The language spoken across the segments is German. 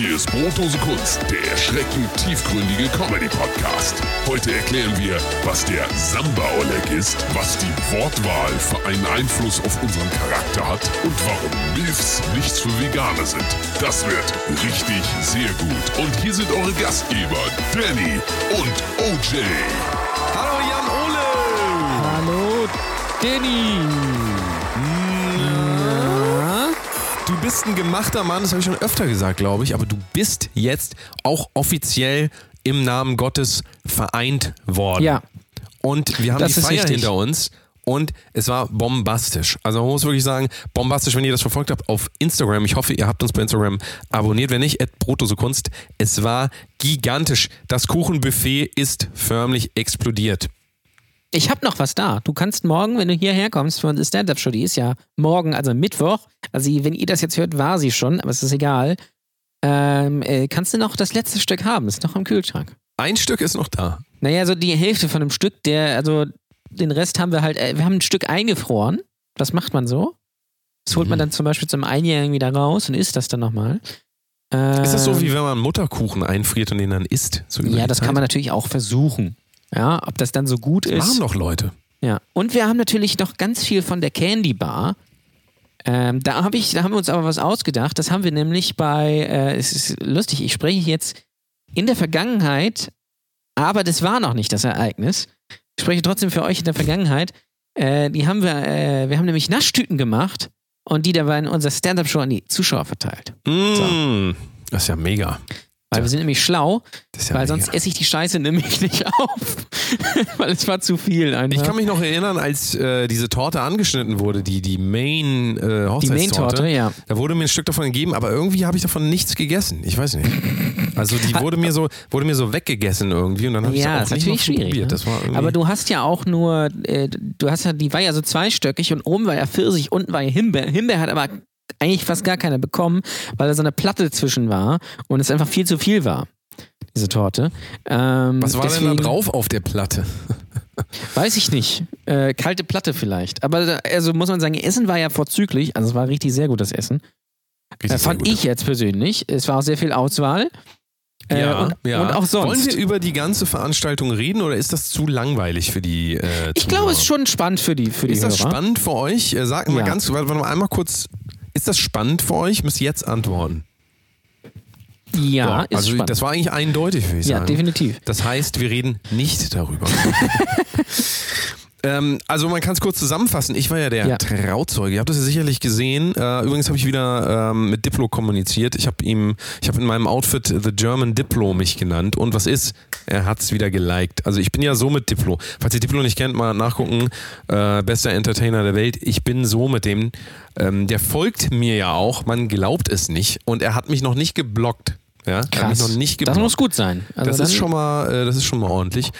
Hier ist Brotdose Kunst, der erschreckend tiefgründige Comedy-Podcast. Heute erklären wir, was der Samba-Oleg ist, was die Wortwahl für einen Einfluss auf unseren Charakter hat und warum Milfs nichts für Veganer sind. Das wird richtig sehr gut. Und hier sind eure Gastgeber, Danny und OJ. Hallo Jan Ole! Hallo, Danny. Du bist ein gemachter Mann, das habe ich schon öfter gesagt, glaube ich, aber du bist jetzt auch offiziell im Namen Gottes vereint worden. Ja. Und wir haben Das die Feier richtig. hinter uns und es war bombastisch. Also man muss wirklich sagen, bombastisch, wenn ihr das verfolgt habt auf Instagram. Ich hoffe, ihr habt uns bei Instagram abonniert. Wenn nicht, Brotose Kunst. Es war gigantisch. Das Kuchenbuffet ist förmlich explodiert. Ich habe noch was da. Du kannst morgen, wenn du hierher kommst für unsere Stand-Up-Show, die ist ja morgen, also Mittwoch. Also, wenn ihr das jetzt hört, war sie schon, aber es ist egal. Ähm, äh, kannst du noch das letzte Stück haben? Ist noch im Kühlschrank. Ein Stück ist noch da. Naja, so die Hälfte von einem Stück, der, also den Rest haben wir halt, äh, wir haben ein Stück eingefroren. Das macht man so. Das holt man Mhm. dann zum Beispiel zum Einjährigen wieder raus und isst das dann nochmal. Ist das so, Ähm, wie wenn man Mutterkuchen einfriert und den dann isst? So Ja, das Zeit? kann man natürlich auch versuchen. Ja, ob das dann so gut Das ist. machen doch Leute. Ja, und wir haben natürlich noch ganz viel von der Candy Bar. Ähm, da, hab ich, da haben wir uns aber was ausgedacht. Das haben wir nämlich bei, äh, es ist lustig, ich spreche jetzt in der Vergangenheit, aber das war noch nicht das Ereignis. Ich spreche trotzdem für euch in der Vergangenheit. Äh, die haben wir, äh, wir haben nämlich Naschtüten gemacht und die dabei in unserer Stand-Up-Show an die Zuschauer verteilt. Mm, Das ist ja mega. Weil wir sind nämlich schlau, ja weil mega. sonst esse ich die Scheiße nämlich nicht auf. weil es war zu viel einfach. Ich kann mich noch erinnern, als äh, diese Torte angeschnitten wurde, die, die Main äh, die Hochzeitstorte. Main-Torte, ja. Da wurde mir ein Stück davon gegeben, aber irgendwie habe ich davon nichts gegessen. Ich weiß nicht. Also die wurde mir so, wurde mir so weggegessen irgendwie und dann habe ich Ja, es ist auch nicht natürlich schwierig. probiert. Ne? Aber du hast ja auch nur, äh, du hast ja, die war ja so zweistöckig und oben war ja Pfirsich, unten war ja Himbeer. Himbeer hat aber eigentlich fast gar keiner bekommen, weil da so eine Platte zwischen war und es einfach viel zu viel war. Diese Torte. Ähm, Was war deswegen, denn da drauf auf der Platte? Weiß ich nicht. Äh, kalte Platte vielleicht. Aber da- also muss man sagen, Essen war ja vorzüglich. Also es war richtig sehr gut, das Essen. Richtig Äh, fand ich jetzt persönlich. Es war auch sehr viel Auswahl. Äh, Ja, und, ja. und auch sonst. Wollen wir über die ganze Veranstaltung reden oder ist das zu langweilig für die äh, ich glaube, es ist schon spannend für die, für die Ist das Hörer. spannend für euch? Äh, Sag mal Ja. ganz, warte mal einmal kurz. Ist das spannend für euch? Müsst ihr jetzt antworten. Ja, ist also spannend. das war eigentlich eindeutig, würde ich ja, sagen. definitiv. Das heißt, wir reden nicht darüber. ähm, also man kann es kurz zusammenfassen. Ich war ja der Ja. Trauzeuge. Ihr habt das ja sicherlich gesehen. Äh, übrigens habe ich wieder ähm, mit Diplo kommuniziert. Ich habe ihm, ich habe in meinem Outfit The German Diplo mich genannt. Und was ist? Er hat es wieder geliked. Also ich bin ja so mit Diplo. Falls ihr Diplo nicht kennt, mal nachgucken. Äh, bester Entertainer der Welt. Ich bin so mit dem. Ähm, der folgt mir ja auch. Man glaubt es nicht. Und er hat mich noch nicht geblockt. Ja, Krass. noch nicht geblockt. Das muss gut sein. Also Das ist schon mal, äh, das ist schon mal ordentlich.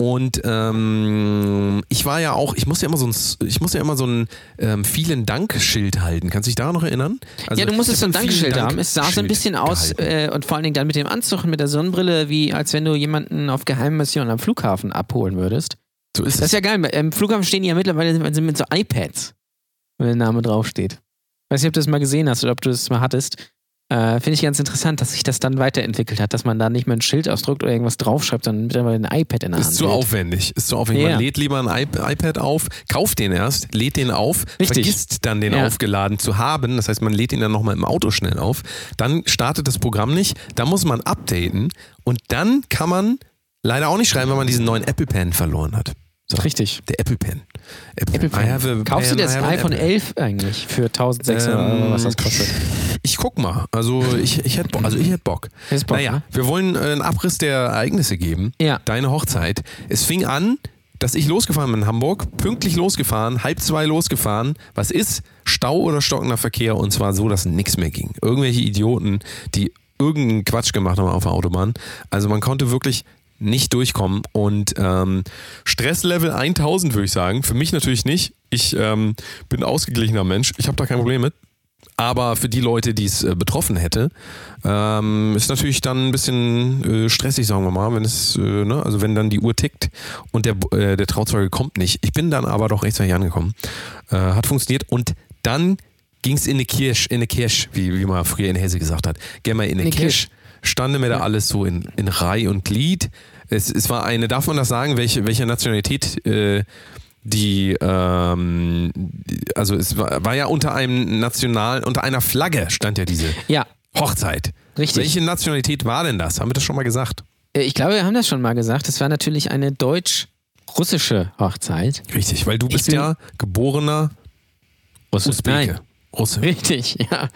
Und ähm, ich war ja auch, ich musste ja immer so ein, ich musste ja immer so ein ähm, vielen Dank-Schild halten. Kannst du dich daran noch erinnern? Also, ja, du musstest so ein hab Dankescheld vielen haben. Es sah so ein bisschen aus äh, und vor allen Dingen dann mit dem Anzug und mit der Sonnenbrille, wie als wenn du jemanden auf Geheimmission am Flughafen abholen würdest. so ist Das ist es. ja geil. Im Flughafen stehen die ja mittlerweile sind mit so iPads, wenn der Name draufsteht. Weiß nicht, ob du das mal gesehen hast oder ob du das mal hattest. Äh, Finde ich ganz interessant, dass sich das dann weiterentwickelt hat, dass man da nicht mehr ein Schild ausdruckt oder irgendwas draufschreibt, sondern mittlerweile ein iPad in der Hand Ist zu hält. aufwendig. Ist zu aufwendig. Ja. Man lädt lieber ein iP- iPad auf, kauft den erst, lädt den auf, Richtig. vergisst dann den Ja. aufgeladen zu haben. Das heißt, man lädt ihn dann nochmal im Auto schnell auf. Dann startet das Programm nicht. Da muss man updaten. Und dann kann man leider auch nicht schreiben, wenn man diesen neuen Apple Pen verloren hat. So. Richtig. Der Apple Pen. Apple I have a Pen. Kaufst du pen, das have iPhone Apple. 11 eigentlich für 1600 Euro, was das kostet? Ich guck mal. Also ich, ich hätte Bock. Also ich hätte Bock. Bock, naja, ne? wir wollen äh, einen Abriss der Ereignisse geben. Ja. Deine Hochzeit. Es fing an, dass ich losgefahren bin in Hamburg, pünktlich losgefahren, halb zwei losgefahren. Was ist? Stau oder stockender Verkehr und zwar so, dass nichts mehr ging. Irgendwelche Idioten, die irgendeinen Quatsch gemacht haben auf der Autobahn. Also man konnte wirklich nicht durchkommen und ähm, Stresslevel 1000 würde ich sagen. Für mich natürlich nicht. Ich ähm, bin ein ausgeglichener Mensch. Ich habe da kein Problem mit. Aber für die Leute, die es äh, betroffen hätte, ähm, ist natürlich dann ein bisschen äh, stressig, sagen wir mal, wenn es, äh, ne, also wenn dann die Uhr tickt und der, äh, der Trauzeuge kommt nicht. Ich bin dann aber doch rechtzeitig angekommen. Äh, hat funktioniert und dann ging's in eine Kirche, in eine Kirche, wie, wie man früher in Hesse gesagt hat. Geh mal in eine eine Kirche, standen mir da alles so in, in Reihe und Glied. Es, es war eine, darf man das sagen, welche, welche Nationalität äh, die, ähm, also es war, war ja unter einem National, unter einer Flagge stand ja diese Ja, Hochzeit. Richtig. Welche Nationalität war denn das? Haben wir das schon mal gesagt? äh, ich glaube, wir haben das schon mal gesagt. Es war natürlich eine deutsch-russische Hochzeit. Richtig, weil du bist ja geborener Usbeke. Nein. Russe. Richtig, ja.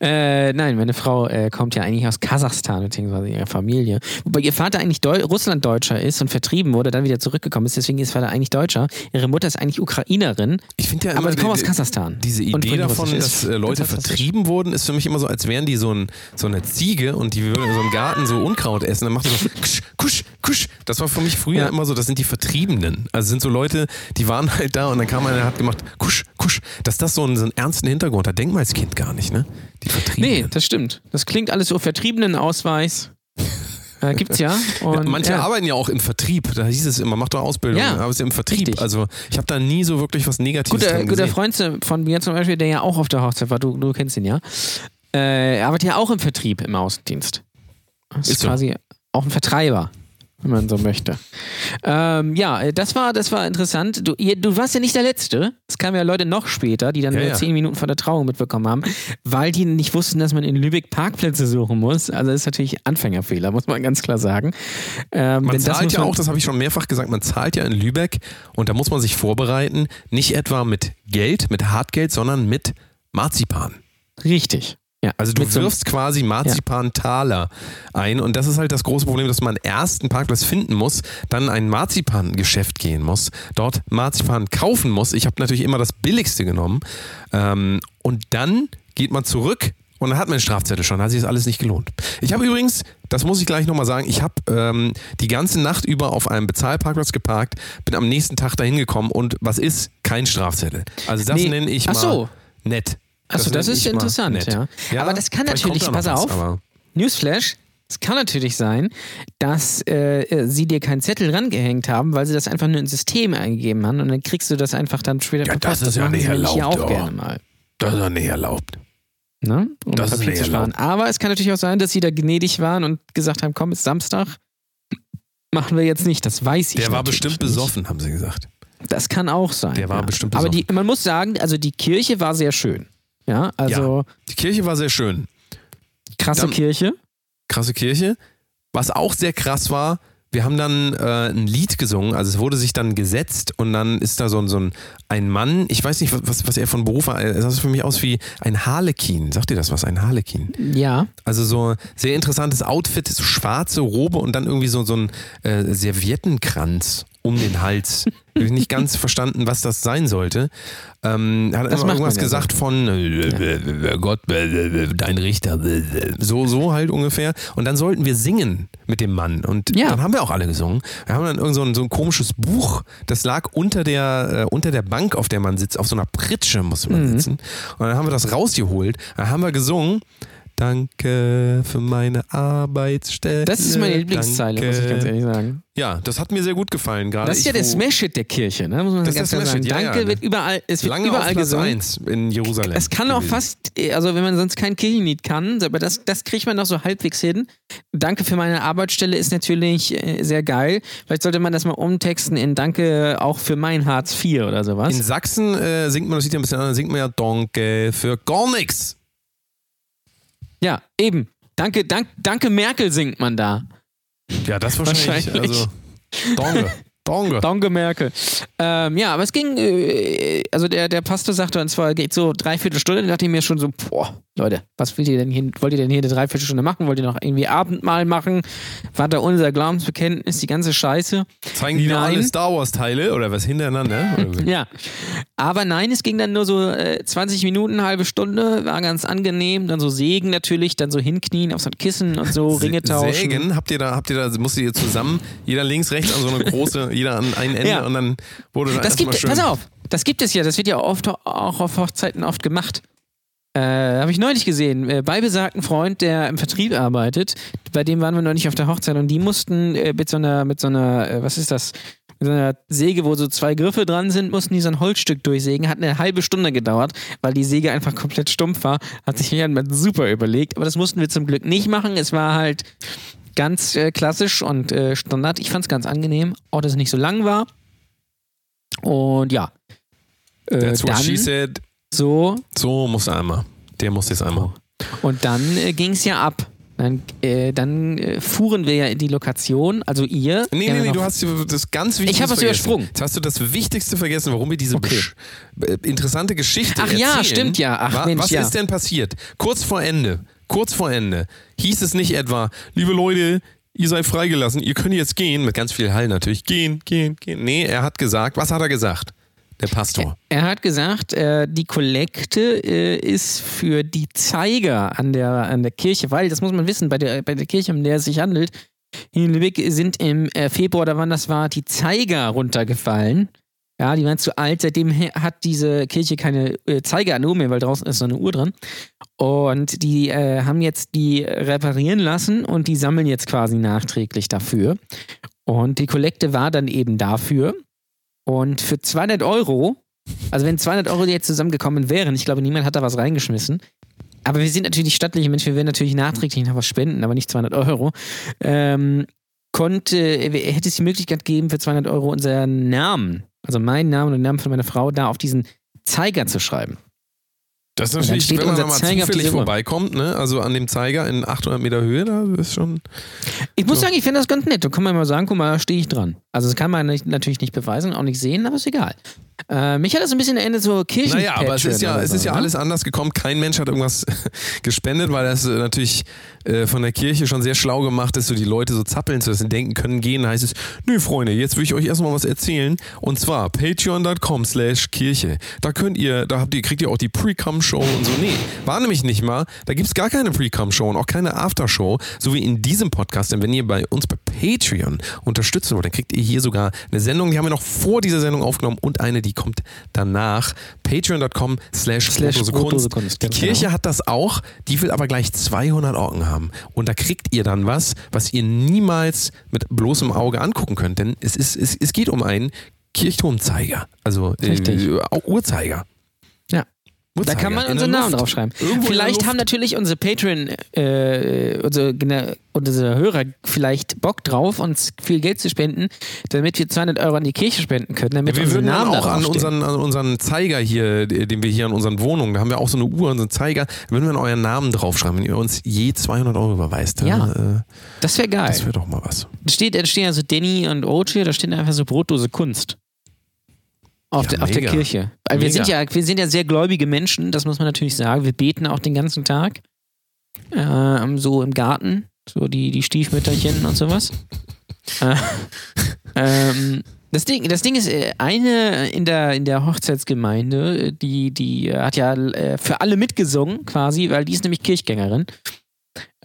Äh, nein, meine Frau äh, kommt ja eigentlich aus Kasachstan, beziehungsweise ihre Familie. Wobei ihr Vater eigentlich Deu Russlanddeutscher ist und vertrieben wurde, dann wieder zurückgekommen ist. Deswegen ist Vater eigentlich Deutscher. Ihre Mutter ist eigentlich Ukrainerin, Ich finde ja aber sie kommen aus die- Kasachstan. Diese Und Idee von davon, dass äh, Leute vertrieben wurden, ist für mich immer so, als wären die so, ein, so eine Ziege und die würden in so einem Garten so Unkraut essen. Dann macht man so kusch, kusch, kusch. Das war für mich früher Ja. immer so, das sind die Vertriebenen. Also sind so Leute, die waren halt da und dann kam einer, der hat gemacht kusch, kusch. Dass das so einen, so einen ernsten Hintergrund hat, denkt man als Kind gar nicht, ne? Die Nee, Vertriebenen. das stimmt. Das klingt alles so Vertriebenenausweis. Äh, gibt's ja. Und, Ja, manche ja. arbeiten ja auch im Vertrieb. Da hieß es immer, mach doch Ausbildung. Ja, aber es ist im Vertrieb. richtig. Also ich habe da nie so wirklich was Negatives Guter, dran guter gesehen. Freund von mir zum Beispiel, der ja auch auf der Hochzeit war, du, du kennst ihn ja, äh, er arbeitet ja auch im Vertrieb im Außendienst. Das ist, Ist so. quasi auch ein Vertreiber, wenn man so möchte. Ähm, ja, das war, das war interessant. Du, ihr, du warst ja nicht der Letzte. Es kamen ja Leute noch später, die dann Ja, nur ja. zehn Minuten vor der Trauung mitbekommen haben, weil die nicht wussten, dass man in Lübeck Parkplätze suchen muss. Also das ist natürlich Anfängerfehler, muss man ganz klar sagen. Ähm, Man zahlt ja man- auch, das habe ich schon mehrfach gesagt, man zahlt ja in Lübeck und da muss man sich vorbereiten, nicht etwa mit Geld, mit Hartgeld, sondern mit Marzipan. Richtig. Ja, Also du mit so wirfst quasi Marzipantaler ein und das ist halt das große Problem, dass man erst einen Parkplatz finden muss, dann ein Marzipangeschäft gehen muss, dort Marzipan kaufen muss. Ich habe natürlich immer das billigste genommen ähm, und dann geht man zurück und dann hat man einen Strafzettel schon, hat sich das alles nicht gelohnt. Ich habe übrigens, das muss ich gleich nochmal sagen, ich habe ähm, die ganze Nacht über auf einem Bezahlparkplatz geparkt, bin am nächsten Tag dahin gekommen und was ist? Kein Strafzettel. Also das Nee. nenne ich Ach mal so. nett. Achso, das, nenn ist interessant, nett. ja. Aber das kann natürlich, da pass was, auf, aber- Newsflash, es kann natürlich sein, dass äh, sie dir keinen Zettel rangehängt haben, weil sie das einfach nur ins System eingegeben haben und dann kriegst du das einfach dann später Ja, das ist ja nicht nämlich hier erlaubt, auch gerne mal. Das ist ja nicht erlaubt. Ne? Um Das ist Papier nicht zu sparen. Aber es kann natürlich auch sein, dass sie da gnädig waren und gesagt haben, komm, ist Samstag. Machen wir jetzt nicht, das weiß ich Der war bestimmt nicht. besoffen, haben sie gesagt. Das kann auch sein. Der war ja. bestimmt Aber die, besoffen. man muss sagen, also die Kirche war sehr schön. Ja, also Die Kirche war sehr schön. krasse Dann- Kirche. Krasse Kirche. Was auch sehr krass war, wir haben dann äh, ein Lied gesungen, also es wurde sich dann gesetzt und dann ist da so, ein- so ein, ein Mann, ich weiß nicht, was, was er von Beruf war, er sah für mich aus wie ein Harlekin. Sagt ihr das was, ein Harlekin? Ja. Also so sehr interessantes Outfit, so schwarze Robe und dann irgendwie so, so ein äh, Serviettenkranz um den Hals. Nicht ganz verstanden, was das sein sollte. Ähm, hat Das immer irgendwas ja gesagt von äh, äh, Gott, äh, äh, dein Richter. äh, äh, So, so halt ungefähr. Und dann sollten wir singen mit dem Mann. Und Ja. dann haben wir auch alle gesungen. Wir haben dann irgend so ein, so ein komisches Buch, das lag unter der, äh, unter der Bank, auf der man sitzt. Auf so einer Pritsche musste man sitzen. Und dann haben wir das rausgeholt. Dann haben wir gesungen. Danke für meine Arbeitsstelle. Das ist meine Lieblingszeile, muss ich ganz Danke. ehrlich sagen. Ja, das hat mir sehr gut gefallen. Gerade Das ist ja der Smash-Hit der Kirche, ne? muss man Das ganz ist klar sagen. Ja, Danke ja. wird überall, es wird Lange überall auf Platz gesungen. 1 in Jerusalem. Es kann auch gewesen. fast, also wenn man sonst kein Kirchenlied kann, aber das, das kriegt man noch so halbwegs hin. Danke für meine Arbeitsstelle ist natürlich äh, sehr geil. Vielleicht sollte man das mal umtexten in Danke auch für mein Hartz IV oder sowas. In Sachsen äh, singt man, das sieht ja ein bisschen anders, singt man ja Danke für gar nichts. Ja, eben. Danke, dank, danke Merkel singt man da. Ja, das wahrscheinlich. Wahrscheinlich. Also, Danke. Danke. Danke Merkel. Ähm, ja, aber es ging, äh, also der, der Pastor sagte, und zwar geht so dreiviertel Stunde, da dachte ich mir schon so, boah, Leute, was wollt ihr denn hier, wollt ihr denn hier eine Dreiviertelstunde machen? Wollt ihr noch irgendwie Abendmahl machen? War da unser Glaubensbekenntnis, die ganze Scheiße? Zeigen die noch alle Star Wars Teile oder was hintereinander? Oder? Ja. Aber nein, es ging dann nur so äh, 20 Minuten, halbe Stunde, war ganz angenehm. Dann so Sägen natürlich, dann so hinknien auf so ein Kissen und so, Ringe tauschen. Sägen, habt ihr da, habt ihr da, musstet ihr zusammen, jeder links, rechts an so eine große, jeder an ein Ende Ja. und dann wurde da Das gibt, schön. pass auf, das gibt es ja, das wird ja oft auch auf Hochzeiten oft gemacht. Äh, Habe ich neulich gesehen, äh, bei besagten Freund, der im Vertrieb arbeitet, bei dem waren wir neulich auf der Hochzeit und die mussten äh, mit so einer, mit so einer, äh, was ist das, mit so einer Säge, wo so zwei Griffe dran sind, mussten die so ein Holzstück durchsägen. Hat eine halbe Stunde gedauert, weil die Säge einfach komplett stumpf war. Hat sich jemand super überlegt. Aber das mussten wir zum Glück nicht machen. Es war halt ganz äh, klassisch und äh, Standard. Ich fand es ganz angenehm, auch dass es nicht so lang war. Und ja. Äh, That's what dann she said. so So muss einmal. Der muss jetzt einmal. und dann äh, ging es ja ab. Dann, äh, dann äh, fuhren wir ja in die Lokation, also ihr. Nee, Ja, nee, nee, du hast das ganz Wichtigste Ich hab was vergessen. übersprungen. Jetzt hast du das Wichtigste vergessen, warum wir diese Okay. äh, interessante Geschichte Ach ja, erzählen. stimmt ja. Ach Wa- Mensch, Was ja. ist denn passiert? Kurz vor Ende, kurz vor Ende, hieß es nicht etwa, liebe Leute, ihr seid freigelassen, ihr könnt jetzt gehen, mit ganz viel Hall natürlich, gehen, gehen, gehen. Nee, er hat gesagt, was hat er gesagt? Der Pastor. Er hat gesagt, äh, die Kollekte äh, ist für die Zeiger an der, an der Kirche, weil, das muss man wissen, bei der, bei der Kirche, um der es sich handelt, in Lübeck sind im äh, Februar oder wann das war, die Zeiger runtergefallen. Ja, die waren zu alt. Seitdem hat diese Kirche keine äh, Zeiger an der Uhr mehr, weil draußen ist so eine Uhr dran. Und die äh, haben jetzt die reparieren lassen und die sammeln jetzt quasi nachträglich dafür. Und die Kollekte war dann eben dafür. Und für 200 Euro, also wenn 200 Euro jetzt zusammengekommen wären, ich glaube, niemand hat da was reingeschmissen. Aber wir sind natürlich stattliche Menschen, wir werden natürlich nachträglich noch was spenden, aber nicht 200 Euro. Ähm, konnte, hätte es die Möglichkeit gegeben, für 200 Euro unseren Namen, also meinen Namen und den Namen von meiner Frau, da auf diesen Zeiger zu schreiben. Das ist natürlich, wenn man mal zufällig vorbeikommt, ne? also an dem Zeiger in 800 Meter Höhe, da ist schon... Ich muss sagen, ich finde das ganz nett. Da kann man mal sagen, guck mal, da stehe ich dran. Also das kann man nicht, natürlich nicht beweisen, auch nicht sehen, aber ist egal. Äh, mich hat das ein bisschen erinnert so Kirchen. Naja, aber es ist ja, es so, ist ja ne? alles anders gekommen. Kein Mensch hat irgendwas gespendet, weil das äh, natürlich äh, von der Kirche schon sehr schlau gemacht ist, so die Leute so zappeln zu lassen, denken können, gehen. Da heißt es, nö Freunde, jetzt will ich euch erstmal was erzählen. Und zwar patreon.com slash Kirche. Da könnt ihr, da habt ihr, kriegt ihr auch die Pre-Com-Show und so. Nee, war nämlich nicht mal. Da gibt's gar keine Pre-Com-Show und auch keine After-Show, so wie in diesem Podcast. Denn wenn ihr bei uns bei Patreon unterstützen wollt, dann kriegt ihr hier sogar eine Sendung, die haben wir noch vor dieser Sendung aufgenommen und eine, die kommt danach. Patreon.com slash Kunst. Die ganz Kirche genau. hat das auch, die will aber gleich 200 Orken haben. Und da kriegt ihr dann was, was ihr niemals mit bloßem Auge angucken könnt. Denn es, ist, es, es geht um einen Kirchturmzeiger. Also äh, Richtig. Da kann man unseren der Namen draufschreiben. Irgendwo Vielleicht haben natürlich unsere Patreon, äh, unsere, unsere Hörer vielleicht Bock drauf, uns viel Geld zu spenden, damit wir 200 Euro an die Kirche spenden können, damit Ja, wir unsere würden Namen auch an unseren, an unseren Zeiger hier, den wir hier an unseren Wohnungen, da haben wir auch so eine Uhr, unseren Zeiger, würden wir dann euren Namen draufschreiben, wenn ihr uns je 200 Euro überweist. Ja. Äh, Das wäre geil. das wäre doch mal was. Da steht, da stehen also Danny und Oche, da steht einfach so Brotdose Kunst. Auf, Ja, der, auf der. Kirche. Weil wir sind, ja, wir sind ja sehr gläubige Menschen, das muss man natürlich sagen. Wir beten auch den ganzen Tag. Ähm, so im Garten. So die, die Stiefmütterchen und sowas. äh, ähm, das Ding, das Ding ist, äh, eine in der, in der Hochzeitsgemeinde, äh, die, die äh, hat ja äh, für alle mitgesungen quasi, weil die ist nämlich Kirchgängerin.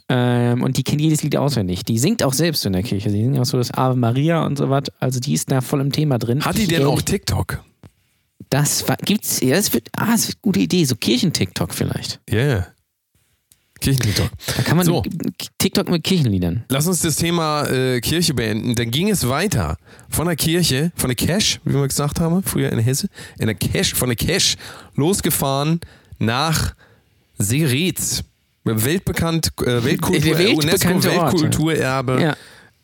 Ähm, und die kennt jedes Lied auswendig. Die singt auch selbst in der Kirche. Sie singt auch so das Ave Maria und so was. Also die ist da voll im Thema drin. Hat die denn Ich, äh, auch TikTok? Das war, gibt's, ja, das wird, ah, das wird eine gute Idee. So Kirchen-TikTok vielleicht. Ja. Yeah. Kirchen-TikTok. Da kann man So. TikTok mit Kirchenliedern. Lass uns das Thema äh, Kirche beenden. Dann ging es weiter. Von der Kirche, von der Cash, wie wir gesagt haben, früher in Hesse, in der Cash, von der Cash losgefahren nach Seretz. Weltbekannt, äh, Weltkultur, UNESCO weltbekannte ja. Weltkulturerbe. Ja.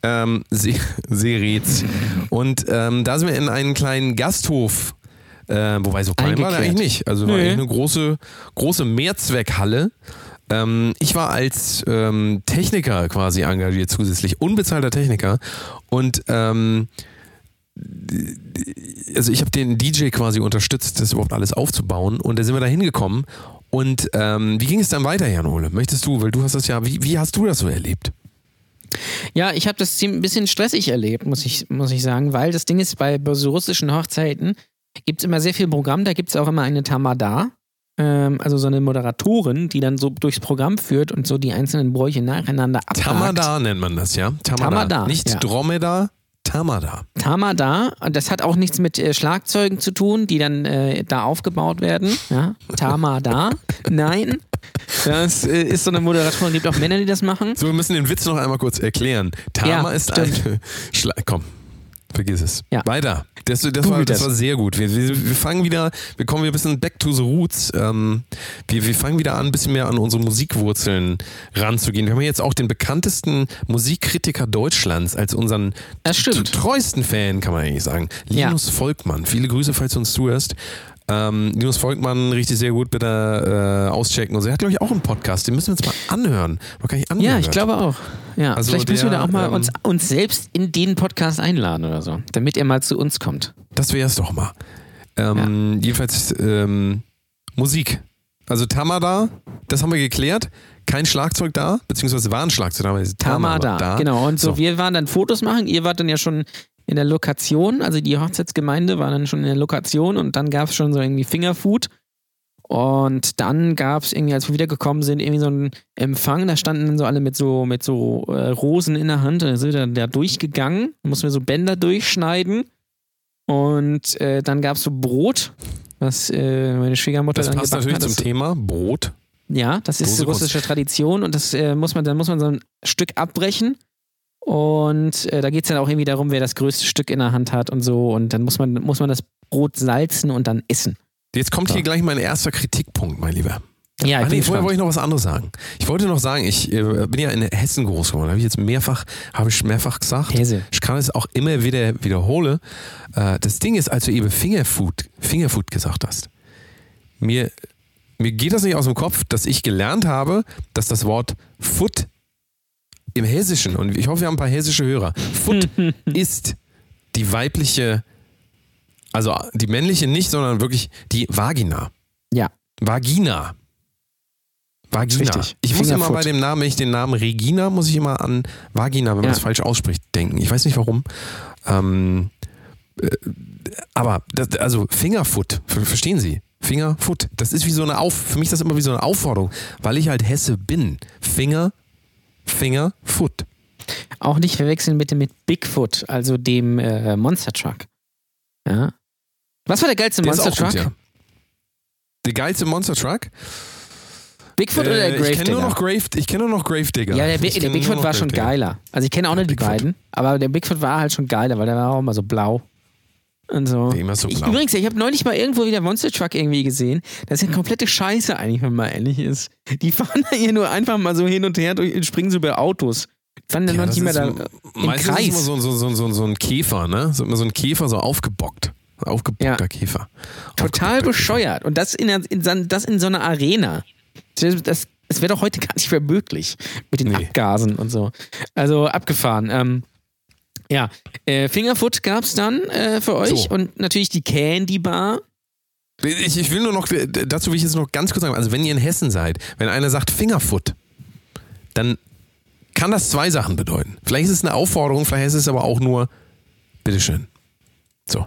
ähm, Se Seretz. Und ähm, da sind wir in einen kleinen Gasthof. Äh, wobei so klein war eigentlich nicht. Also war Nö. eigentlich eine große, große Mehrzweckhalle. Ähm, ich war als ähm, Techniker quasi engagiert zusätzlich, unbezahlter Techniker. Und ähm, also ich habe den DJ quasi unterstützt, das überhaupt alles aufzubauen. Und da sind wir da hingekommen. Und ähm, wie ging es dann weiter, Jan Ole? Möchtest du, weil du hast das ja, wie, wie hast du das so erlebt? Ja, ich habe das ein bisschen stressig erlebt, muss ich, muss ich sagen, weil das Ding ist, bei so russischen Hochzeiten gibt es immer sehr viel Programm, da gibt es auch immer eine Tamada, ähm, also so eine Moderatorin, die dann so durchs Programm führt und so die einzelnen Bräuche nacheinander abhakt. Tamada nennt man das, ja? Tamada. Tamada, Nicht ja. Dromedar, Tamada. Tamada, das hat auch nichts mit äh, Schlagzeugen zu tun, die dann äh, da aufgebaut werden. Ja? Tamada. Nein. Das äh, ist so eine Moderatorin, gibt auch Männer, die das machen. So, wir müssen den Witz noch einmal kurz erklären. Tama Ja, ist stimmt. eine. Schla Komm. Vergiss es. Ja. Weiter. Das, das, war, das war sehr gut. Wir, wir, wir fangen wieder, wir kommen wieder ein bisschen back to the roots. Ähm, wir, wir fangen wieder an, ein bisschen mehr an unsere Musikwurzeln ranzugehen. Wir haben jetzt auch den bekanntesten Musikkritiker Deutschlands als unseren treuesten Fan, kann man eigentlich sagen. Ja. Linus Volkmann. Viele Grüße, falls du uns zuhörst. Ähm, Linus Volkmann, richtig sehr gut, bitte äh, auschecken. Und so. Er hat, glaube ich, auch einen Podcast. Den müssen wir uns mal anhören. Ich anhören. Ja, ich glaube auch. Ja, Also vielleicht müssen wir der, da auch mal ähm, uns, uns selbst in den Podcast einladen oder so, damit er mal zu uns kommt. Das wäre es doch mal. Ähm, Jedenfalls ähm, Musik. Also Tamada, das haben wir geklärt. Kein Schlagzeug da, beziehungsweise war ein Schlagzeug da. aber Tama war da. Genau. Und so, So. wir waren dann Fotos machen. Ihr wart dann ja schon in der Lokation. Also die Hochzeitsgemeinde war dann schon in der Lokation und dann gab es schon so irgendwie Fingerfood. Und dann gab es irgendwie, als wir wiedergekommen sind, irgendwie so einen Empfang. Da standen dann so alle mit so, mit so äh, Rosen in der Hand. Da sind wir da durchgegangen. Da mussten wir so Bänder durchschneiden. Und äh, dann gab es so Brot, was äh, meine Schwiegermutter Das dann passt natürlich hat. zum Das- Thema Brot. ja, das ist Dose russische Tradition und das äh, muss man, dann muss man so ein Stück abbrechen. Und äh, da geht es dann auch irgendwie darum, wer das größte Stück in der Hand hat und so. Und dann muss man, muss man das Brot salzen und dann essen. Jetzt kommt So. hier gleich mein erster Kritikpunkt, mein Lieber. Ja, ich nee, bin vorher wollte ich noch was anderes sagen. Ich wollte noch sagen, ich äh, bin ja in Hessen groß geworden. Habe ich jetzt mehrfach, habe ich mehrfach gesagt. Hesse. Ich kann es auch immer wieder wiederholen. Äh, das Ding ist, als du eben Fingerfood, Fingerfood gesagt hast, mir, mir geht das nicht aus dem Kopf, dass ich gelernt habe, dass das Wort Foot im Hessischen, und ich hoffe, wir haben ein paar hessische Hörer, Foot ist die weibliche, also die männliche nicht, sondern wirklich die Vagina. Ja. Vagina. Vagina. Richtig. Ich muss immer bei dem Namen, wenn ich den Namen Regina, muss ich immer an Vagina, wenn man Ja. das falsch ausspricht, denken. Ich weiß nicht warum. Ähm, äh, aber, das, also Fingerfoot, ver- verstehen Sie? Fingerfoot. Das ist wie so eine Auf, für mich ist das immer wie so eine Aufforderung, weil ich halt Hesse bin. Finger, Finger, Foot. Auch nicht verwechseln bitte mit Bigfoot, also dem äh, Monster Truck. Ja. Was war der geilste Der Monster Truck? gut, ja. Der geilste Monster Truck? Bigfoot oder der Äh, ich kenne nur noch Grave, ich kenne nur noch Gravedigger. Ja, der, Bi- der kenn Bigfoot war schon geiler. Also ich kenne auch nicht die Bigfoot. beiden, aber der Bigfoot war halt schon geiler, weil der war auch immer so blau. Und so. Wie immer so ich, blau. übrigens, ich habe neulich mal irgendwo wieder Monster Truck irgendwie gesehen. Das ist eine komplette Scheiße eigentlich, wenn man ehrlich ist. Die fahren da hier nur einfach mal so hin und her durch, springen so über Autos. Fahren dann Ja, noch nicht mehr ist da im meistens ist Kreis. immer so, so, so, so, so ein Käfer, ne? So immer so ein Käfer, so aufgebockt. Aufgebockter Ja. Käfer. Total Aufgebockter bescheuert. Und das in, in, das in so einer Arena. Das, das, das wäre doch heute gar nicht mehr möglich mit den Nee. Abgasen und so. Also abgefahren. Ähm, ja, äh, Fingerfoot gab es dann äh, für euch So. und natürlich die Candy Bar. Ich, ich will nur noch, dazu will ich jetzt noch ganz kurz sagen, also wenn ihr in Hessen seid, wenn einer sagt Fingerfoot, dann kann das zwei Sachen bedeuten. Vielleicht ist es eine Aufforderung, vielleicht ist es aber auch nur, bitteschön. So.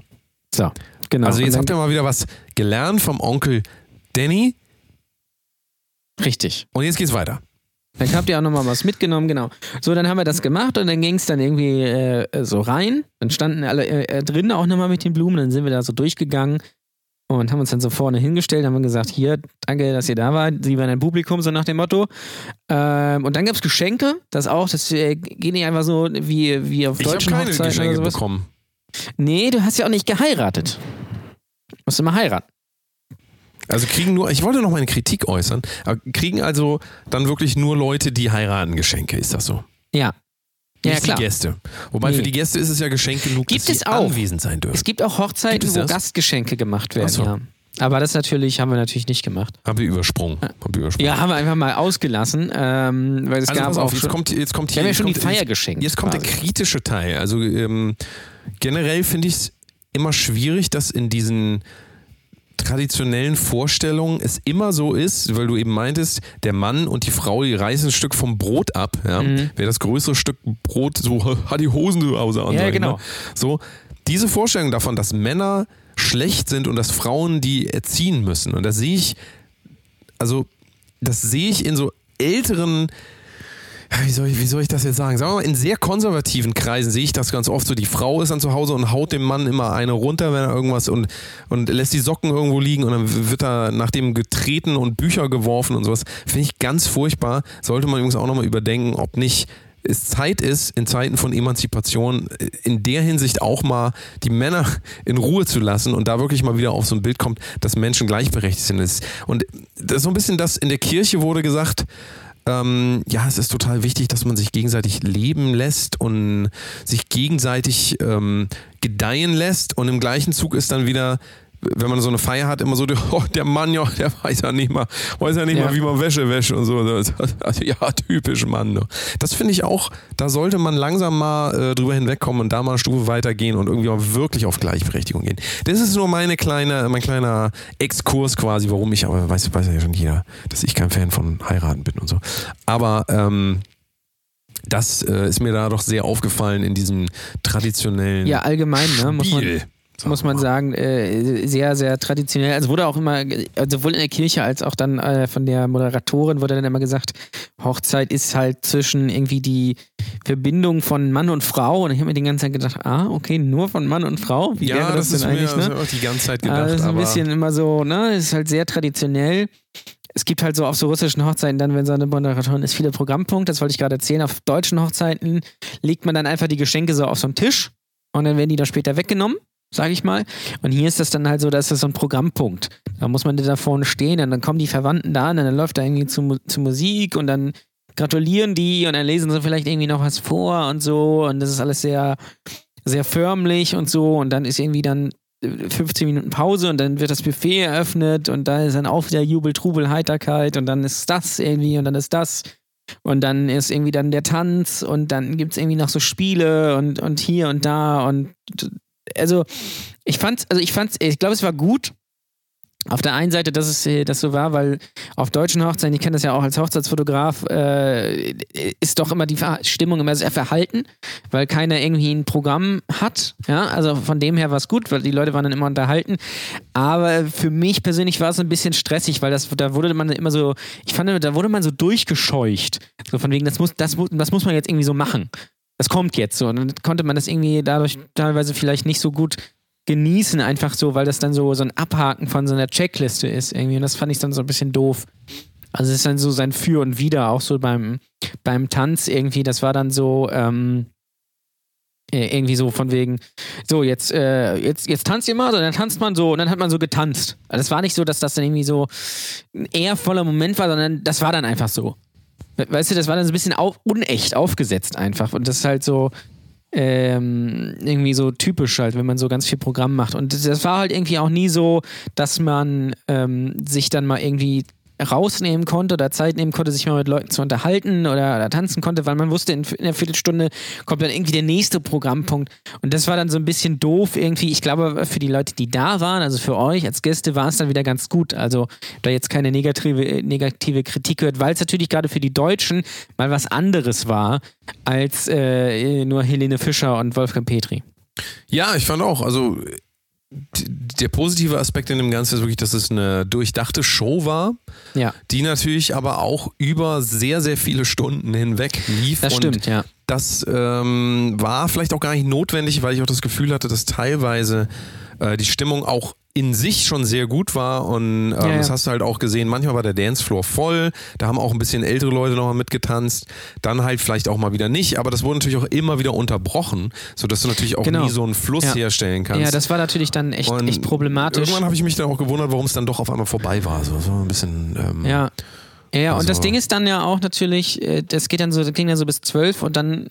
So, genau. Also jetzt habt ihr mal wieder was gelernt vom Onkel Danny dann, Richtig. und jetzt geht's weiter. Dann habt ihr auch nochmal was mitgenommen, genau. So, dann haben wir das gemacht und dann ging es dann irgendwie äh, so rein. Dann standen alle äh, äh, drin auch nochmal mit den Blumen. Dann sind wir da so durchgegangen und haben uns dann so vorne hingestellt, haben gesagt, hier, danke, dass ihr da wart. Sie waren ein Publikum, so nach dem Motto. Ähm, und dann gab es Geschenke. Das auch, das äh, geht nicht einfach so wie, wie auf Ich habe deutschen keine Hochzeiten Geschenke oder sowas. bekommen. Nee, du hast ja auch nicht geheiratet. Musst du mal heiraten. Also kriegen nur, ich wollte noch meine Kritik äußern, aber kriegen also dann wirklich nur Leute, die heiraten, Geschenke, ist das so? Ja. Ja, Nicht klar. die Gäste. Wobei Nee. für die Gäste ist es ja Geschenk genug, Gibt dass es sie auch. anwesend sein dürfen. Es gibt auch Hochzeiten, wo? Gastgeschenke gemacht werden, so. ja. Aber das natürlich haben wir natürlich nicht gemacht. Hab ich übersprungen. Hab ich übersprungen. Ja, haben wir einfach mal ausgelassen, ähm, weil es also gab auf, jetzt kommt, jetzt kommt wir hier. haben ja schon die kommt, Feier jetzt, geschenkt. jetzt kommt der quasi. kritische Teil. Also ähm, generell finde ich es immer schwierig, dass in diesen traditionellen Vorstellungen es immer so ist, weil du eben meintest, der Mann und die Frau, die reißen ein Stück vom Brot ab. Ja? Mhm. Wer das größere Stück Brot so hat die Hosen zu Hause an. Ja, ich genau. So, diese Vorstellung davon, dass Männer schlecht sind und dass Frauen die erziehen müssen. Und das sehe ich, also das sehe ich in so älteren, wie soll, ich, wie soll ich das jetzt sagen? Sagen wir mal, in sehr konservativen Kreisen sehe ich das ganz oft so. Die Frau ist dann zu Hause und haut dem Mann immer eine runter, wenn er irgendwas und, und lässt die Socken irgendwo liegen und dann wird er nach dem getreten und Bücher geworfen und sowas. Finde ich ganz furchtbar. Sollte man übrigens auch nochmal überdenken, ob nicht es Zeit ist, in Zeiten von Emanzipation äh, in der Hinsicht auch mal die Männer in Ruhe zu lassen und da wirklich mal wieder auf so ein Bild kommt, dass Menschen gleichberechtigt sind. Und das ist so ein bisschen das, in der Kirche wurde gesagt, ähm, ja, es ist total wichtig, dass man sich gegenseitig leben lässt und sich gegenseitig ähm, gedeihen lässt. Und im gleichen Zug ist dann wieder wenn man so eine Feier hat, immer so, oh, der Mann, ja, der weiß ja nicht mal, weiß ja nicht ja. mal, wie man Wäsche wäscht und so. Ja, typisch Mann. Das finde ich auch, da sollte man langsam mal äh, drüber hinwegkommen und da mal eine Stufe weitergehen und irgendwie mal wirklich auf Gleichberechtigung gehen. Das ist nur meine kleine, mein kleiner Exkurs quasi, warum ich, aber weiß, weiß ja schon jeder, dass ich kein Fan von heiraten bin und so. Aber ähm, das äh, ist mir da doch sehr aufgefallen in diesem traditionellen. Ja, allgemein, ne? Muss man, muss man sagen, äh, sehr, sehr traditionell. Also wurde auch immer, also sowohl in der Kirche als auch dann äh, von der Moderatorin wurde dann immer gesagt, Hochzeit ist halt zwischen irgendwie die Verbindung von Mann und Frau. Und ich habe mir die ganze Zeit gedacht, ah, okay, nur von Mann und Frau? Wie ja, wäre das, das denn eigentlich? Mir, ne? auch die ganze Zeit gedacht. Also ein bisschen immer so, ne, ist halt sehr traditionell. Es gibt halt so auf so russischen Hochzeiten dann, wenn so eine Moderatorin ist, viele Programmpunkte. Das wollte ich gerade erzählen. Auf deutschen Hochzeiten legt man dann einfach die Geschenke so auf so einen Tisch und dann werden die da später weggenommen sage ich mal. Und hier ist das dann halt so, das so ein Programmpunkt. Da muss man da vorne stehen und dann kommen die Verwandten da und dann läuft da irgendwie zu, zu Musik und dann gratulieren die und dann lesen sie vielleicht irgendwie noch was vor und so und das ist alles sehr, sehr förmlich und so und dann ist irgendwie dann 15 Minuten Pause und dann wird das Buffet eröffnet und da ist dann auch wieder Jubel, Trubel, Heiterkeit und dann ist das irgendwie und dann ist das und dann ist irgendwie dann der Tanz und dann gibt es irgendwie noch so Spiele und, und hier und da und also ich fand's, also ich fand's, ich glaube, es war gut. Auf der einen Seite, dass es äh, das so war, weil auf deutschen Hochzeiten, ich kenne das ja auch als Hochzeitsfotograf, äh, ist doch immer die Stimmung immer sehr verhalten, weil keiner irgendwie ein Programm hat. Ja, also von dem her war es gut, weil die Leute waren dann immer unterhalten. Aber für mich persönlich war es ein bisschen stressig, weil das, da wurde man immer so, ich fand, da wurde man so durchgescheucht. So von wegen, das muss, das, das muss man jetzt irgendwie so machen das kommt jetzt so. Und dann konnte man das irgendwie dadurch teilweise vielleicht nicht so gut genießen, einfach so, weil das dann so, so ein Abhaken von so einer Checkliste ist irgendwie. Und das fand ich dann so ein bisschen doof. Also es ist dann so sein Für und Wider, auch so beim, beim Tanz irgendwie, das war dann so, ähm, äh, irgendwie so von wegen, so jetzt, äh, jetzt, jetzt tanzt ihr mal, so, dann tanzt man so und dann hat man so getanzt. Also es war nicht so, dass das dann irgendwie so ein eher voller Moment war, sondern das war dann einfach so. Weißt du, das war dann so ein bisschen auf, unecht aufgesetzt einfach. Und das ist halt so ähm, irgendwie so typisch halt, wenn man so ganz viel Programm macht. Und das war halt irgendwie auch nie so, dass man ähm, sich dann mal irgendwie rausnehmen konnte oder Zeit nehmen konnte, sich mal mit Leuten zu unterhalten oder, oder tanzen konnte, weil man wusste, in, in einer Viertelstunde kommt dann irgendwie der nächste Programmpunkt. Und das war dann so ein bisschen doof irgendwie. Ich glaube, für die Leute, die da waren, also für euch als Gäste, war es dann wieder ganz gut. Also da jetzt keine negative, negative Kritik hört, weil es natürlich gerade für die Deutschen mal was anderes war als äh, nur Helene Fischer und Wolfgang Petri. Ja, ich fand auch. Also der positive Aspekt in dem Ganzen ist wirklich, dass es eine durchdachte Show war, ja. die natürlich aber auch über sehr, sehr viele Stunden hinweg lief. Das stimmt, ja. Das ähm, war vielleicht auch gar nicht notwendig, weil ich auch das Gefühl hatte, dass teilweise äh, die Stimmung auch in sich schon sehr gut war und ähm, ja, ja. das hast du halt auch gesehen, manchmal war der Dancefloor voll, da haben auch ein bisschen ältere Leute nochmal mitgetanzt, dann halt vielleicht auch mal wieder nicht, aber das wurde natürlich auch immer wieder unterbrochen, sodass du natürlich auch genau. nie so einen Fluss ja. herstellen kannst. Ja, das war natürlich dann echt, echt problematisch. Irgendwann habe ich mich dann auch gewundert, warum es dann doch auf einmal vorbei war, so, so ein bisschen... Ähm, ja. Ja, also, und das Ding ist dann ja auch natürlich, äh, das geht dann so, das ging dann so bis zwölf und dann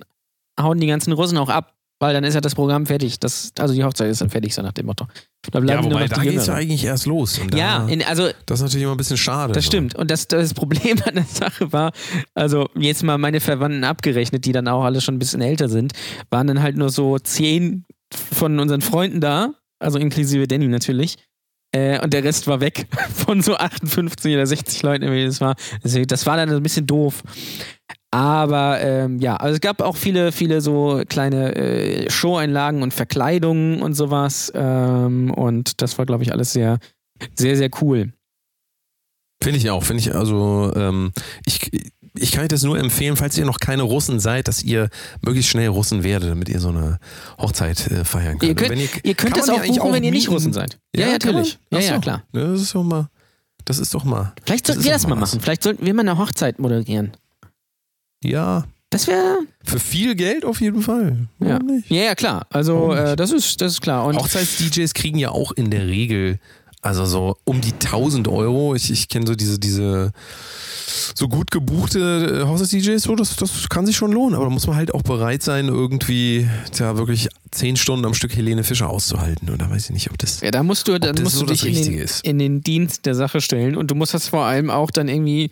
hauen die ganzen Russen auch ab. Weil dann ist ja das Programm fertig. Das, also die Hochzeit ist dann fertig, so nach dem Motto. Da ja, wobei, da geht es ja eigentlich erst los. ja, in, also. Das ist natürlich immer ein bisschen schade. Das so. stimmt. Und das, das Problem an der Sache war, also jetzt mal meine Verwandten abgerechnet, die dann auch alle schon ein bisschen älter sind, waren dann halt nur so zehn von unseren Freunden da, also inklusive Danny natürlich. Äh, und der Rest war weg von so 58 oder 60 Leuten, wie das war. Deswegen, das war dann ein bisschen doof. Aber ähm, ja, also es gab auch viele, viele so kleine äh, Show-Einlagen und Verkleidungen und sowas. Ähm, und das war, glaube ich, alles sehr, sehr, sehr cool. Finde ich auch, finde ich, also ähm, ich, ich kann euch das nur empfehlen, falls ihr noch keine Russen seid, dass ihr möglichst schnell Russen werdet, damit ihr so eine Hochzeit äh, feiern könnt. Ihr könnt, ihr, ihr könnt das auch buchen, auch wenn ihr nicht Russen seid. Ja, ja natürlich. Ja, ja, klar. Das ist doch mal, das ist doch mal. Vielleicht sollten wir das mal machen. Vielleicht sollten wir mal eine Hochzeit moderieren. Ja, Das wäre. Für viel Geld auf jeden Fall. Ja. Ja, ja, klar. Also, äh, das, ist, das ist klar. Und Hochzeits-DJs kriegen ja auch in der Regel, also so um die 1000 Euro. Ich, ich kenne so diese, diese so gut gebuchte äh, Hochzeits-DJs, so, das, das kann sich schon lohnen. Aber da muss man halt auch bereit sein, irgendwie ja, wirklich 10 Stunden am Stück Helene Fischer auszuhalten. Und da weiß ich nicht, ob das. ja, da musst du, dann das musst so du dich in den, in den Dienst der Sache stellen. Und du musst das vor allem auch dann irgendwie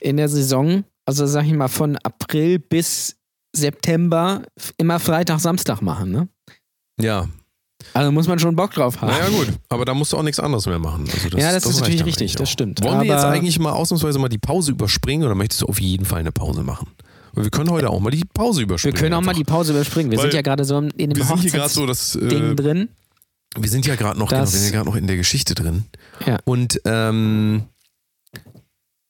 in der Saison, also sag ich mal, von April bis September immer Freitag, Samstag machen, ne? Ja, Also muss man schon Bock drauf haben. naja, gut. Aber da musst du auch nichts anderes mehr machen. Also das, Ja, das ist reicht natürlich richtig, das stimmt. Wollen wir jetzt Aber- eigentlich mal ausnahmsweise mal die Pause überspringen oder möchtest du auf jeden Fall eine Pause machen? Weil wir können heute auch mal die Pause Wir überspringen. können auch mal einfach. die Pause überspringen. Wir Weil sind ja gerade so in dem Wir so, Hochzeitsding dass äh, drin. wir sind ja gerade noch, genau, wir Das- sind ja gerade noch in der Geschichte drin. Ja. Und ähm,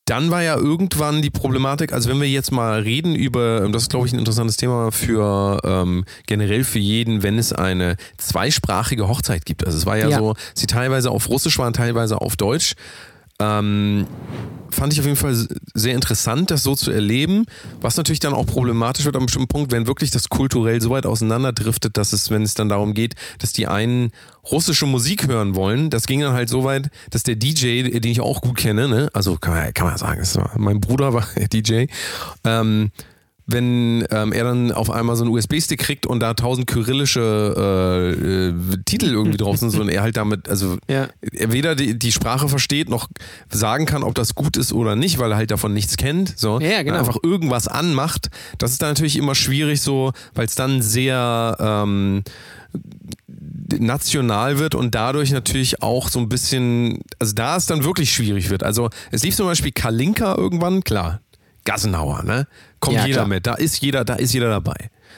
dann war ja irgendwann die Problematik, also wenn wir jetzt mal reden über, das ist glaube ich ein interessantes Thema für ähm, generell für jeden, wenn es eine zweisprachige Hochzeit gibt. Also es war ja, Ja. so, sie teilweise auf Russisch waren, teilweise auf Deutsch. Ähm, fand ich auf jeden Fall sehr interessant, das so zu erleben. Was natürlich dann auch problematisch wird einem bestimmten Punkt, wenn wirklich das kulturell so weit auseinanderdriftet, dass es, wenn es dann darum geht, dass die einen russische Musik hören wollen, das ging dann halt so weit, dass der DJ, den ich auch gut kenne, ne, also kann man, kann man sagen, mein Bruder war DJ, ähm, wenn ähm, er dann auf einmal so einen USB-Stick kriegt und da tausend kyrillische äh, äh, Titel irgendwie drauf sind so, und er halt damit, also Ja. er weder die, die Sprache versteht, noch sagen kann, ob das gut ist oder nicht, weil er halt davon nichts kennt. So. Ja, genau. Einfach irgendwas anmacht. Das ist dann natürlich immer schwierig so, weil es dann sehr ähm, national wird und dadurch natürlich auch so ein bisschen, also da es dann wirklich schwierig wird. Also es lief zum Beispiel Kalinka irgendwann, klar, Gassenhauer, ne? Kommt Ja, jeder klar. mit, da ist jeder, da ist jeder dabei.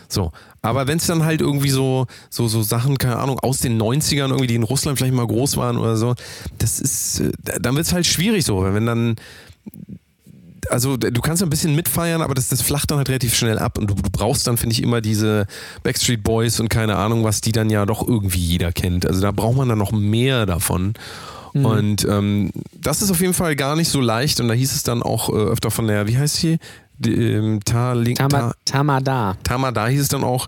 So. Aber wenn es dann halt irgendwie so, so, so Sachen, keine Ahnung, aus den 90ern irgendwie, die in Russland vielleicht mal groß waren oder so, das ist, äh, dann wird es halt schwierig so, wenn dann, also du kannst ein bisschen mitfeiern, aber das, das flacht dann halt relativ schnell ab und du, du brauchst dann, finde ich, immer diese Backstreet Boys und keine Ahnung, was die dann ja doch irgendwie jeder kennt. Also da braucht man dann noch mehr davon. Und ähm, das ist auf jeden Fall gar nicht so leicht und da hieß es dann auch äh, öfter von der, wie heißt sie? Die, ähm, Tali- Tama, Ta- Tamada. Tamada hieß es dann auch,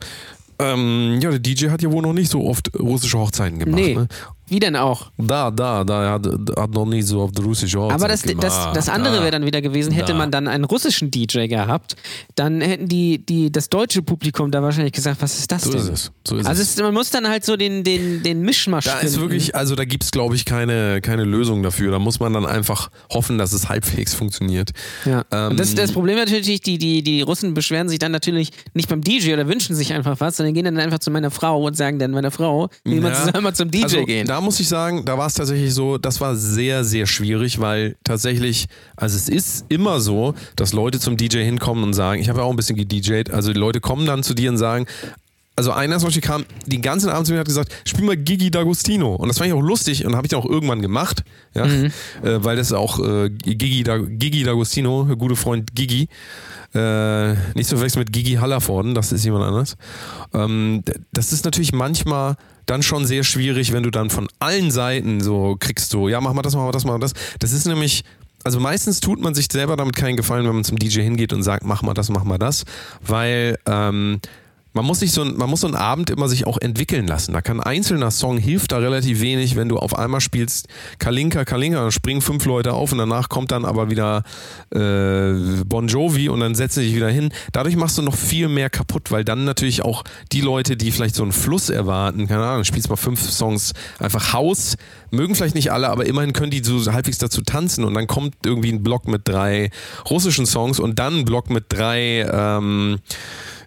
ähm, ja, der DJ hat ja wohl noch nicht so oft russische Hochzeiten gemacht. Nee. Ne? Wie denn auch? Da, da, da, hat, hat noch nie so auf der russische Hochzeit Aber das, gemacht. das, das andere Da. wäre dann wieder gewesen, hätte Da. man dann einen russischen DJ gehabt, dann hätten die, die, das deutsche Publikum da wahrscheinlich gesagt, was ist das So denn? ist es. So ist also es. man muss dann halt so den, den, den Mischmasch Da ist finden. wirklich, also da gibt es, glaube ich, keine, keine Lösung dafür. Da muss man dann einfach hoffen, dass es halbwegs funktioniert. Ja. Ähm, das, das Problem natürlich, die, die, die Russen beschweren sich dann natürlich nicht beim DJ oder wünschen sich einfach was, sondern gehen dann einfach zu meiner Frau und sagen dann meiner Frau, wir Ja. ja. zusammen mal zum DJ also, gehen. Da muss ich sagen, da war es tatsächlich so, das war sehr, sehr schwierig, weil tatsächlich, also es ist immer so, dass Leute zum DJ hinkommen und sagen, ich habe ja auch ein bisschen gedJt, also die Leute kommen dann zu dir und sagen, also einer zum Beispiel kam den ganzen Abend zu mir und hat gesagt, spiel mal Gigi D'Agostino. Und das fand ich auch lustig und habe ich dann auch irgendwann gemacht, ja, äh, weil das auch äh, Gigi, da, Gigi D'Agostino, gute Freund Gigi, äh, nicht zu verwechseln mit Gigi Hallervorden, das ist jemand anders. Ähm, das ist natürlich manchmal dann schon sehr schwierig, wenn du dann von allen Seiten so kriegst, so, ja, mach mal das, mach mal das, mach mal das. Das ist nämlich, also meistens tut man sich selber damit keinen Gefallen, wenn man zum DJ hingeht und sagt, mach mal das, mach mal das, weil ähm, man muss sich so ein, man muss so einen Abend immer sich auch entwickeln lassen. Da kann ein einzelner Song hilft da relativ wenig, wenn du auf einmal spielst Kalinka, Kalinka, dann springen fünf Leute auf und danach kommt dann aber wieder äh, Bon Jovi und dann setzen sich wieder hin. Dadurch machst du noch viel mehr kaputt, weil dann natürlich auch die Leute, die vielleicht so einen Fluss erwarten, keine Ahnung, spielst mal fünf Songs einfach Haus, mögen vielleicht nicht alle, aber immerhin können die so halbwegs dazu tanzen und dann kommt irgendwie ein Block mit drei russischen Songs und dann ein Block mit drei ähm,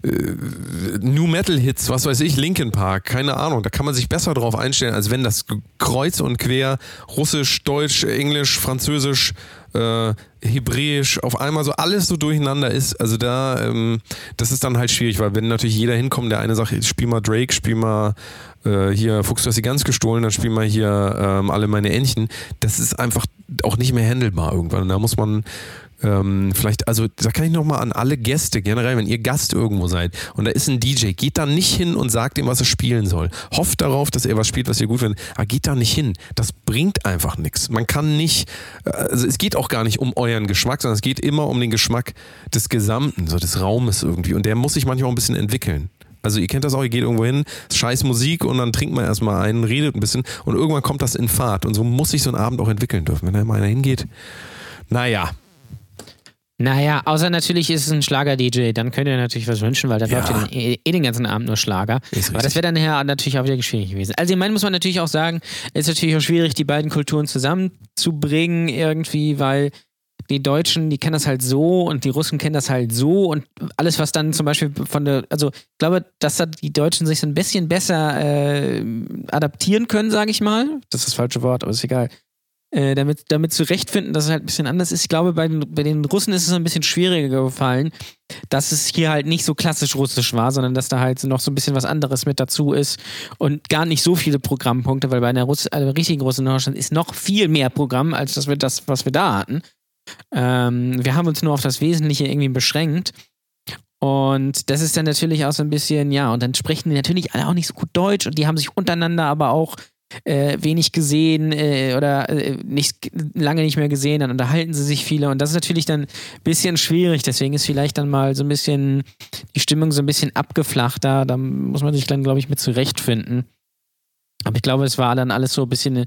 New Metal Hits, was weiß ich, Linkin Park, keine Ahnung. Da kann man sich besser drauf einstellen, als wenn das kreuz und quer Russisch, Deutsch, Englisch, Französisch, äh, Hebräisch auf einmal so alles so durcheinander ist. Also da, ähm, das ist dann halt schwierig, weil wenn natürlich jeder hinkommt, der eine sagt, spiel mal Drake, spiel mal äh, hier Fuchs, du hast die Gans gestohlen, dann spiel mal hier ähm, alle meine Entchen. Das ist einfach auch nicht mehr handelbar irgendwann. Da muss man ähm, vielleicht, also da kann ich nochmal an alle Gäste, generell, wenn ihr Gast irgendwo seid und da ist ein DJ, geht da nicht hin und sagt ihm, was er spielen soll. Hofft darauf, dass er was spielt, was ihr gut findet, aber geht da nicht hin. Das bringt einfach nichts. Man kann nicht, also es geht auch gar nicht um euren Geschmack, sondern es geht immer um den Geschmack des Gesamten, so des Raumes irgendwie und der muss sich manchmal auch ein bisschen entwickeln. Also ihr kennt das auch, ihr geht irgendwo hin, scheiß Musik und dann trinkt man erstmal einen, redet ein bisschen und irgendwann kommt das in Fahrt. Und so muss sich so ein Abend auch entwickeln dürfen. Wenn da mal einer hingeht, naja. Naja, außer natürlich ist es ein Schlager-DJ, dann könnt ihr natürlich was wünschen, weil da Ja. läuft eh, eh den ganzen Abend nur Schlager. Ist Aber das wäre dann ja natürlich auch wieder schwierig gewesen. Also, ich meine, muss man natürlich auch sagen, es ist natürlich auch schwierig, die beiden Kulturen zusammenzubringen irgendwie, weil die Deutschen, die kennen das halt so und die Russen kennen das halt so und alles, was dann zum Beispiel von der, also ich glaube, dass da die Deutschen sich so ein bisschen besser äh, adaptieren können, sage ich mal. Das ist das falsche Wort, aber ist egal. Äh, damit, damit zurechtfinden, dass es halt ein bisschen anders ist. Ich glaube, bei den, bei den Russen ist es ein bisschen schwieriger gefallen, dass es hier halt nicht so klassisch russisch war, sondern dass da halt noch so ein bisschen was anderes mit dazu ist und gar nicht so viele Programmpunkte, weil bei einer, Russ einer richtigen Russen in Deutschland ist noch viel mehr Programm, als das, das was wir da hatten. Ähm, wir haben uns nur auf das Wesentliche irgendwie beschränkt. Und das ist dann natürlich auch so ein bisschen, ja, und dann sprechen die natürlich alle auch nicht so gut Deutsch und die haben sich untereinander aber auch äh, wenig gesehen äh, oder äh, nicht, lange nicht mehr gesehen, dann unterhalten sie sich viele und das ist natürlich dann ein bisschen schwierig, deswegen ist vielleicht dann mal so ein bisschen die Stimmung so ein bisschen abgeflachter, da muss man sich dann, glaube ich, mit zurechtfinden. Aber ich glaube, es war dann alles so ein bisschen äh,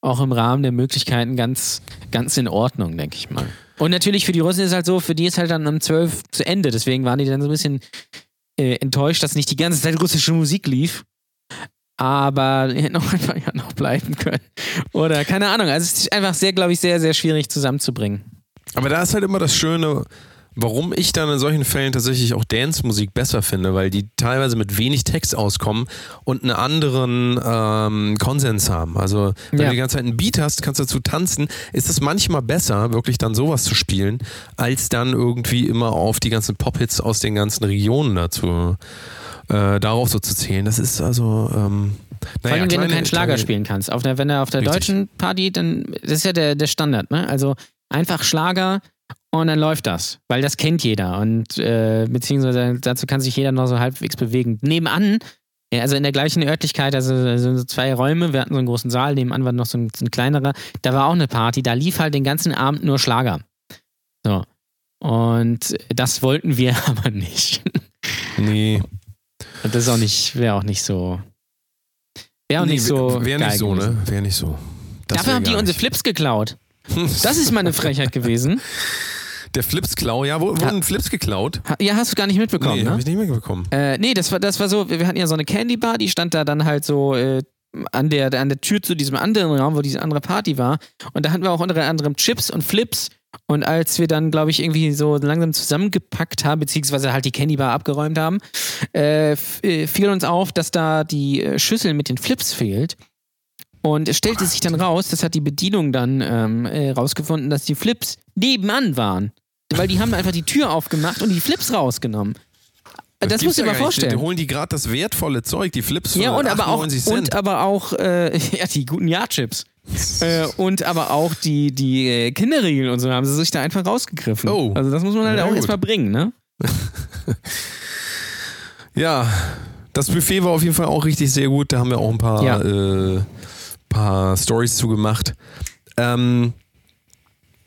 auch im Rahmen der Möglichkeiten ganz, ganz in Ordnung, denke ich mal. Und natürlich für die Russen ist halt so, für die ist halt dann um 12 zu Ende, deswegen waren die dann so ein bisschen äh, enttäuscht, dass nicht die ganze Zeit russische Musik lief. Aber hätten auch einfach ja noch bleiben können. Oder keine Ahnung. Also es ist einfach sehr, glaube ich, sehr, sehr schwierig zusammenzubringen. Aber da ist halt immer das Schöne, warum ich dann in solchen Fällen tatsächlich auch Dance-Musik besser finde, weil die teilweise mit wenig Text auskommen und einen anderen ähm, Konsens haben. Also wenn Ja. du die ganze Zeit einen Beat hast, kannst du dazu tanzen, ist es manchmal besser, wirklich dann sowas zu spielen, als dann irgendwie immer auf die ganzen Pop-Hits aus den ganzen Regionen dazu äh, darauf so zu zählen. Das ist also ähm, Vor naja, allem, wenn du keinen Schlager kleine- spielen kannst. Auf der, wenn er auf der Richtig. deutschen Party, dann das ist ja der, der Standard, ne? Also einfach Schlager und dann läuft das. Weil das kennt jeder. Und äh, beziehungsweise dazu kann sich jeder noch so halbwegs bewegen. Nebenan, also in der gleichen Örtlichkeit, also, also so zwei Räume, wir hatten so einen großen Saal, nebenan war noch so ein, so ein kleinerer, da war auch eine Party, da lief halt den ganzen Abend nur Schlager. So. Und das wollten wir aber nicht. Nee, Und das ist auch nicht, wäre auch nicht so. Wäre auch nee, nicht so. Wäre nicht so, gewesen. ne? Wäre nicht so. Das Dafür haben die gar unsere nicht. Flips geklaut. Das ist mal eine Frechheit gewesen. Der Flips-Klau, ja, wurden Flips geklaut? Ja, hast du gar nicht mitbekommen, nee, ne? habe ich nicht mitbekommen. Äh, nee, das war, das war so, wir hatten ja so eine Candy Bar, die stand da dann halt so äh, an, der, an der Tür zu diesem anderen Raum, wo diese andere Party war. Und da hatten wir auch unter anderem Chips und Flips. Und als wir dann, glaube ich, irgendwie so langsam zusammengepackt haben, beziehungsweise halt die Candy Bar abgeräumt haben, äh, äh, fiel uns auf, dass da die äh, Schüssel mit den Flips fehlt. Und es stellte sich dann raus, das hat die Bedienung dann ähm, äh, rausgefunden, dass die Flips nebenan waren. Weil die haben einfach die Tür aufgemacht und die Flips rausgenommen. Das, gibt's musst du dir mal nicht. Die vorstellen. holen die gerade das wertvolle Zeug, die Flips für Ja, und aber auch, 98 Cent. und aber auch äh, ja, die guten Ja-Chips. Äh, und aber auch die, die äh, Kinderriegel und so haben sie sich da einfach rausgegriffen. Oh. Also das muss man halt Ja, auch erstmal bringen, ne? ja, das Buffet war auf jeden Fall auch richtig sehr gut. Da haben wir auch ein paar, Ja. äh, paar Stories zu gemacht. Ähm,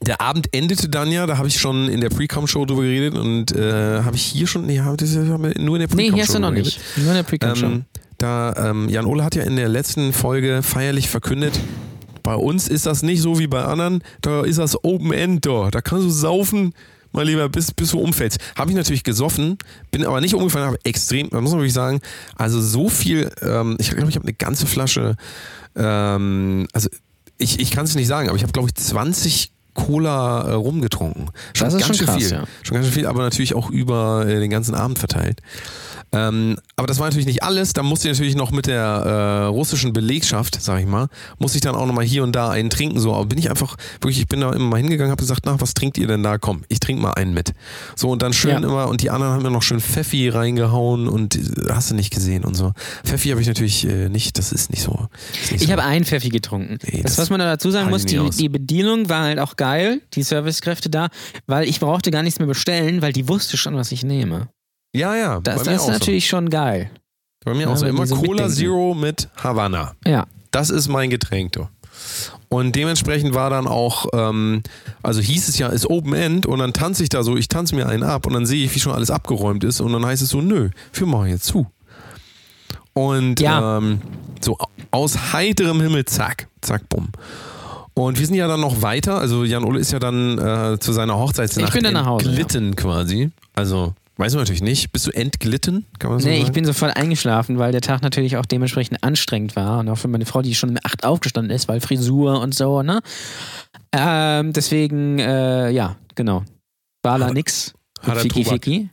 der Abend endete dann ja, da habe ich schon in der Pre-Com-Show drüber geredet und äh, habe ich hier schon, nee, haben wir nur in der Pre-Com-Show Nee, hier hast du noch nicht. Nur in der Pre-Com-Show. Ähm, da, ähm, Jan Ole hat ja in der letzten Folge feierlich verkündet, bei uns ist das nicht so wie bei anderen, da ist das Open End da. Da kannst du saufen, mein Lieber, bis, bis du umfällst. Habe ich natürlich gesoffen, bin aber nicht umgefallen, habe extrem, da muss man wirklich sagen, also so viel, ähm, ich glaube, ich habe eine ganze Flasche, ähm, also ich, ich kann es nicht sagen, aber ich habe, glaube ich, 20 Cola äh, rumgetrunken. Das ist ganz schon schön krass, viel. ja. Schon ganz schön viel, aber natürlich auch über äh, den ganzen Abend verteilt. Ähm, aber das war natürlich nicht alles. Da musste ich natürlich noch mit der äh, russischen Belegschaft, sag ich mal, musste ich dann auch nochmal hier und da einen trinken. So, aber bin ich einfach, wirklich, ich bin da immer mal hingegangen, habe gesagt, na, was trinkt ihr denn da? Komm, ich trinke mal einen mit. So, und dann schön Ja. immer, und die anderen haben mir noch schön Pfeffi reingehauen und äh, hast du nicht gesehen und so. Pfeffi habe ich natürlich äh, nicht, das ist nicht so. Ist nicht Ich so. habe einen Pfeffi getrunken. Nee, das, das was man da dazu sagen muss, die, die Bedienung war halt auch geil, die Servicekräfte da, weil ich brauchte gar nichts mehr bestellen, weil die wusste schon, was ich nehme. Ja, ja. Das, das ist natürlich schon geil. So. Bei mir Ja, auch so. Immer so Cola mitdenken. Zero mit Havanna. Ja. Das ist mein Getränk, du. Und dementsprechend war dann auch, ähm, also hieß es ja, ist Open End und dann tanze ich da so, ich tanze mir einen ab und dann sehe ich, wie schon alles abgeräumt ist und dann heißt es so, nö, wir machen jetzt zu. Und Ja. ähm, so aus heiterem Himmel, zack, zack, bumm. Und wir sind ja dann noch weiter, also Jan Ole ist ja dann äh, zu seiner Hochzeitsnacht Ich bin dann nach Hause, entglitten quasi. Also, weiß man natürlich nicht. Bist du entglitten? Kann man so Nee, sagen? ich bin sofort eingeschlafen, weil der Tag natürlich auch dementsprechend anstrengend war. Und auch für meine Frau, die schon um acht aufgestanden ist, weil Frisur und so, ne? Ähm, deswegen, äh, ja, genau. War da nix. hat er Tobak? Ficky.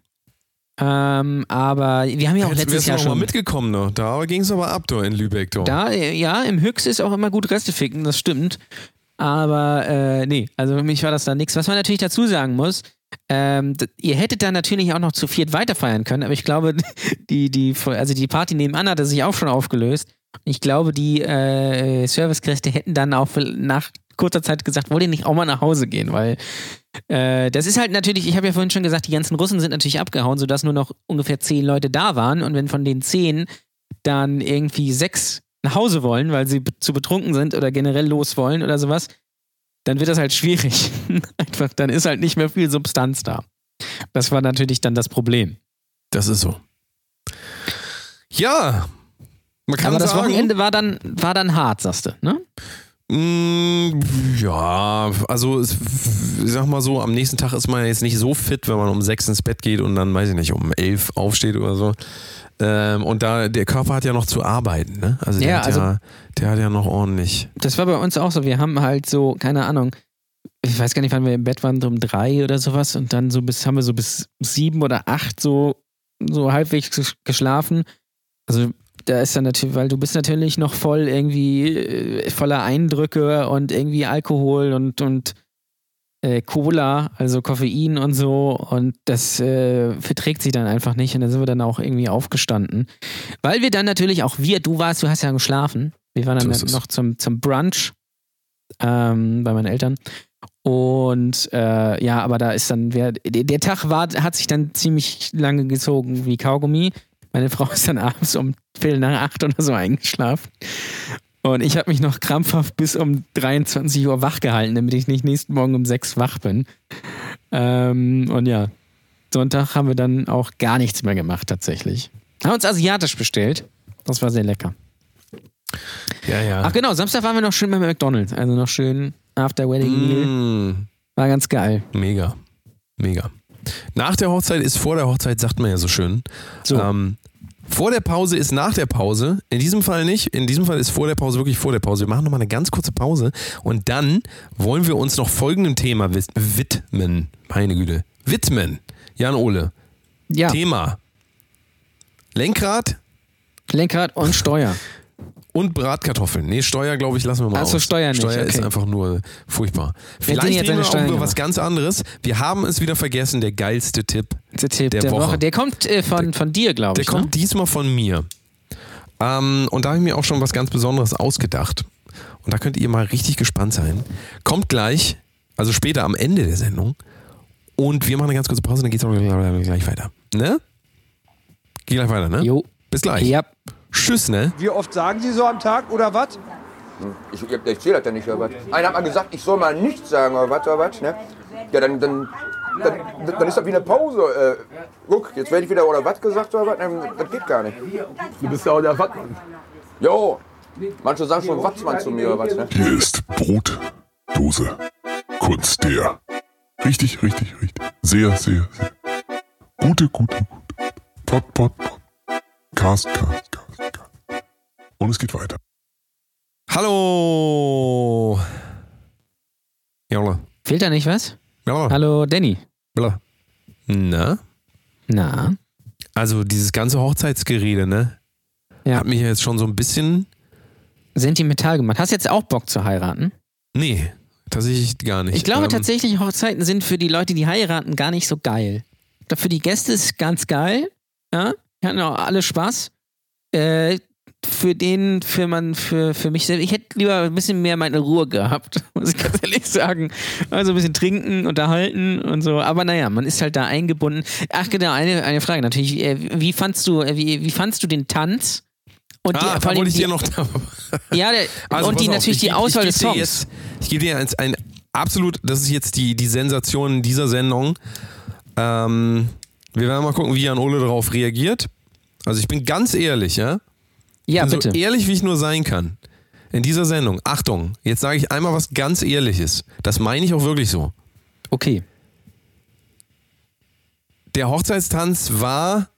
Ähm, aber wir haben ja auch Jetzt letztes Jahr noch mal schon. mitgekommen, ne? Da ging es aber ab, du, in Lübeck, du. Da, ja, im Höchst ist auch immer gut Reste ficken, das stimmt. Aber äh, nee, also für mich war das da nichts. Was man natürlich dazu sagen muss, ähm, ihr hättet da natürlich auch noch zu viert weiterfeiern können, aber ich glaube, die, die, also die Party nebenan hatte sich auch schon aufgelöst. Ich glaube, die äh, Servicekräfte hätten dann auch nach kurzer Zeit gesagt, wollt ihr nicht auch mal nach Hause gehen, weil äh, das ist halt natürlich, ich habe ja vorhin schon gesagt, die ganzen Russen sind natürlich abgehauen, sodass nur noch ungefähr zehn Leute da waren und wenn von den zehn dann irgendwie sechs nach Hause wollen, weil sie zu betrunken sind oder generell los wollen oder sowas, dann wird das halt schwierig. Einfach, dann ist halt nicht mehr viel Substanz da. Das war natürlich dann das Problem. Das ist so. Ja. Man kann Aber das sagen, Wochenende war dann, war dann hart, sagst du, ne? Mm, ja, also ich sag mal so, am nächsten Tag ist man jetzt nicht so fit, wenn man um sechs ins Bett geht und dann, weiß ich nicht, um elf aufsteht oder so. Ähm, und da, der Körper hat ja noch zu arbeiten, ne? Also der, Ja, hat, also- ja, der hat ja noch ordentlich. Das war bei uns auch so. Wir haben halt so, keine Ahnung, ich weiß gar nicht, wann wir im Bett waren, so um drei oder sowas und dann so bis, haben wir so bis sieben oder acht so, so halbwegs ges- geschlafen. Also da ist dann natürlich, weil du bist natürlich noch voll irgendwie äh, voller Eindrücke und irgendwie Alkohol und, und äh, Cola, also Koffein und so und das äh, verträgt sich dann einfach nicht und dann sind wir dann auch irgendwie aufgestanden. Weil wir dann natürlich auch wir, du warst, du hast ja geschlafen. Wir waren dann es. noch zum, zum Brunch ähm, bei meinen Eltern. Und äh, ja, aber da ist dann, wer, der, der Tag war, hat sich dann ziemlich lange gezogen wie Kaugummi. Meine Frau ist dann abends um Viertel nach acht oder so eingeschlafen. Und ich habe mich noch krampfhaft bis um 23 Uhr wach gehalten, damit ich nicht nächsten Morgen um sechs wach bin. Ähm, und ja, Sonntag haben wir dann auch gar nichts mehr gemacht tatsächlich. Haben uns asiatisch bestellt. Das war sehr lecker. Ja, ja. Ach genau, Samstag waren wir noch schön bei McDonalds. Also noch schön After Wedding Meal. Mm, War ganz geil. mega. Mega. Nach der Hochzeit ist vor der Hochzeit, sagt man ja so schön. So. Ähm, vor der Pause ist nach der Pause. In diesem Fall nicht. In diesem Fall ist vor der Pause wirklich vor der Pause. Wir machen nochmal eine ganz kurze Pause und dann wollen wir uns noch folgendem Thema widmen. Meine Güte. Widmen. Jan Ole. Ja, Thema. Lenkrad Lenkrad und Steuer. Und Bratkartoffeln. Nee, Steuer, glaube ich, lassen wir mal Ach so, aus. Steuer nicht, Steuer ist okay. einfach nur furchtbar. Vielleicht jetzt reden wir auch über was ganz anderes. Wir haben es wieder vergessen, der geilste Tipp. Der Tipp Der der, Woche. Woche. Der kommt äh, von, von dir, glaube Der ich. kommt ne? diesmal von mir. Ähm, und da habe ich mir auch schon was ganz Besonderes ausgedacht. Und da könnt ihr mal richtig gespannt sein. Kommt gleich, also später am Ende der Sendung. Und wir machen eine ganz kurze Pause, dann geht es gleich weiter. Ne? Geht gleich weiter, ne? Jo. Bis gleich. Ja. Tschüss, ne? Wie oft sagen Sie so am Tag oder was? Ich, ich, ich zähle das ja nicht, oder was? Einer hat mal gesagt, ich soll mal nichts sagen, oder was, oder was, ne? Ja, dann, dann, dann, dann ist das wie eine Pause. Äh, guck, jetzt werde ich wieder, oder was gesagt, oder was? Ne, Das geht gar nicht. Du bist ja auch der Wattmann. Jo, manche sagen schon Watzmann zu mir, oder was, ne? Hier ist Brotdose. Kurz der. Richtig, richtig, richtig. Sehr, sehr, sehr. Gute, gute, gute. Pot, pot, pot. Cast, cast, cast. Und es geht weiter. Hallo. Jolle. Fehlt da nicht was? Jolle. Hallo, Danny. Jolle. Na? Na? Also dieses ganze Hochzeitsgerede, ne? Ja. Hat mich jetzt schon so ein bisschen. Sentimental gemacht. Hast du jetzt auch Bock zu heiraten? Nee, tatsächlich gar nicht. Ich glaube Ähm, tatsächlich, Hochzeiten sind für die Leute, die heiraten, gar nicht so geil. Ich glaube, Für die Gäste ist es ganz geil. Ja, die hatten auch alle Spaß. Äh, für den, für man, für, für mich selbst. Ich hätte lieber ein bisschen mehr meine Ruhe gehabt, muss ich ganz ehrlich sagen. Also ein bisschen trinken, unterhalten und so. Aber naja, man ist halt da eingebunden. Ach genau, eine, eine Frage natürlich. Äh, Wie fandst du, äh, wie, wie fandst du den Tanz? Und Ah, die, da wollte ich dir noch. ja, der, Also, und die auf, natürlich ich die Auswahl ich des Songs. Jetzt, ich gebe dir ein, ein absolut, das ist jetzt die, die Sensation dieser Sendung. Ähm, wir werden mal gucken, wie Jan Ole darauf reagiert. Also ich bin ganz ehrlich, ja. ja, bin bitte. so ehrlich, wie ich nur sein kann. In dieser Sendung. Achtung, jetzt sage ich einmal was ganz Ehrliches. Das meine ich auch wirklich so. Okay. Der Hochzeitstanz war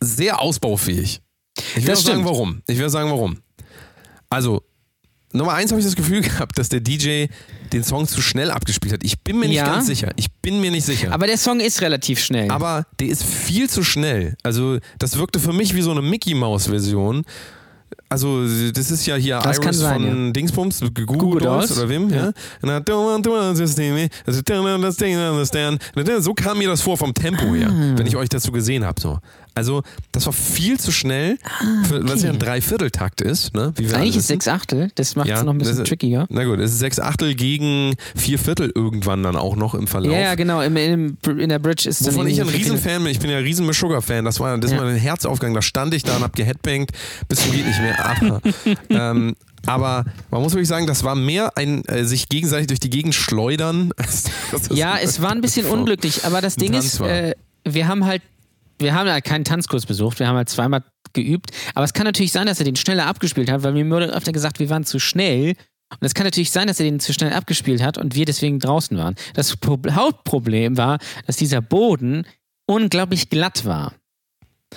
sehr ausbaufähig. Ich will Das auch sagen, warum. Ich will sagen, warum. Also, Nummer eins habe ich das Gefühl gehabt, dass der DJ den Song zu schnell abgespielt hat. Ich bin mir nicht Ja. ganz sicher. Ich bin mir nicht sicher. Aber der Song ist relativ schnell. Aber der ist viel zu schnell. Also, das wirkte für mich wie so eine Mickey Mouse Version. Also, das ist ja hier Das Iris sein, von Dingsbums, Google, Dolls oder wem, ja. Understand. So kam mir das vor vom Tempo her, Ah. wenn ich euch dazu gesehen habe. So. Also, das war viel zu schnell, für, was ja ein Dreivierteltakt ist. Ne? Eigentlich ist sechs Achtel, das macht es Ja, noch ein bisschen ist- trickiger. Na gut, es ist sechs Achtel gegen vier Viertel irgendwann dann auch noch im Verlauf. Ja, ja, genau. Im, im, in der Bridge ist Wovon dann ich ein Riesenfan bin, ich bin ja ein riesen Sugar-Fan, das war, das Ja. war ein Herzaufgang, da stand ich da und hab geheadbangt, bis zum geht nicht mehr. Aber, ähm, aber man muss wirklich sagen, das war mehr ein äh, sich gegenseitig durch die Gegend schleudern. Ja, es war ein bisschen unglücklich, aber das Ding ist, äh, wir haben halt, wir haben halt keinen Tanzkurs besucht, wir haben halt zweimal geübt, aber es kann natürlich sein, dass er den schneller abgespielt hat, weil mir wurde öfter gesagt, wir waren zu schnell. Und es kann natürlich sein, dass er den zu schnell abgespielt hat und wir deswegen draußen waren. Das Pro Hauptproblem war, dass dieser Boden unglaublich glatt war.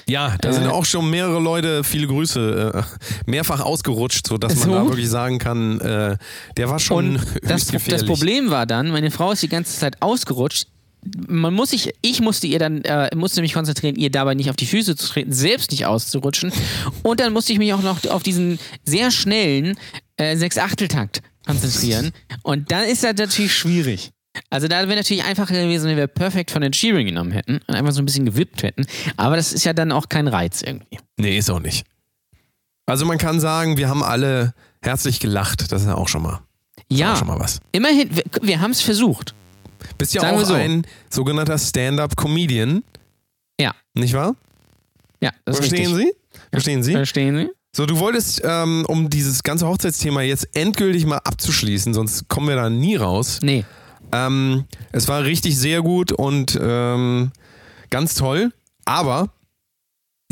Ja, da Äh, sind auch schon mehrere Leute, viele Grüße, äh, mehrfach ausgerutscht, sodass man So? da wirklich sagen kann, äh, der war schon Und das, das. Problem war dann, meine Frau ist die ganze Zeit ausgerutscht. Man muss sich, ich musste ihr dann, äh, musste mich konzentrieren, ihr dabei nicht auf die Füße zu treten, selbst nicht auszurutschen. Und dann musste ich mich auch noch auf diesen sehr schnellen äh, Sechs-Achtel-Takt konzentrieren. Und dann ist das natürlich schwierig. Also da wäre natürlich einfacher gewesen, wenn wir perfekt von den Shearing genommen hätten und einfach so ein bisschen gewippt hätten. Aber das ist ja dann auch kein Reiz irgendwie. Nee, ist auch nicht. Also man kann sagen, wir haben alle herzlich gelacht, das ist ja auch schon mal, Ja, schon mal was. immerhin, wir, wir haben es versucht. Bist ja Sagen auch so. ein sogenannter Stand-up-Comedian, Ja, nicht wahr? ja, das ist Verstehen richtig. Sie? Verstehen Sie? Verstehen Sie? So, du wolltest, ähm, um dieses ganze Hochzeitsthema jetzt endgültig mal abzuschließen, sonst kommen wir da nie raus. Nee. Ähm, es war richtig sehr gut und ähm, ganz toll, aber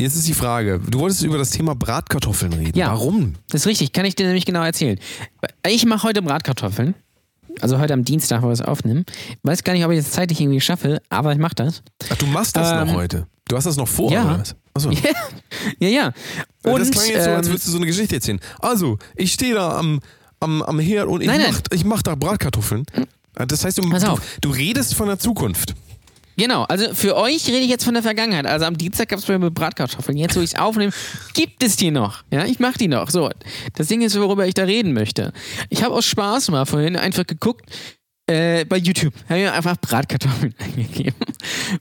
jetzt ist die Frage, du wolltest über das Thema Bratkartoffeln reden. Ja. Warum? Das ist richtig, kann ich dir nämlich genau erzählen. Ich mache heute Bratkartoffeln. Also heute am Dienstag, wo wir es aufnehmen. Weiß gar nicht, ob ich das zeitlich irgendwie schaffe, aber ich mache das. Ach, du machst das Ähm, noch heute. Du hast das noch vor, ja. oder was? Achso. Ja, ja. Und, das klang jetzt so, als ähm, würdest du so eine Geschichte erzählen. Also, ich stehe da am, am, am Herd und ich Nein, nein. mach, ich mach da Bratkartoffeln. Das heißt, du, du, du redest von der Zukunft. Genau, also für euch rede ich jetzt von der Vergangenheit. Also am Dienstag gab es bei mir Bratkartoffeln. Jetzt, wo ich es aufnehme, gibt es die noch. Ja, ich mache die noch. So, das Ding ist, worüber ich da reden möchte. Ich habe aus Spaß mal vorhin einfach geguckt, äh, bei YouTube. Habe mir einfach Bratkartoffeln eingegeben.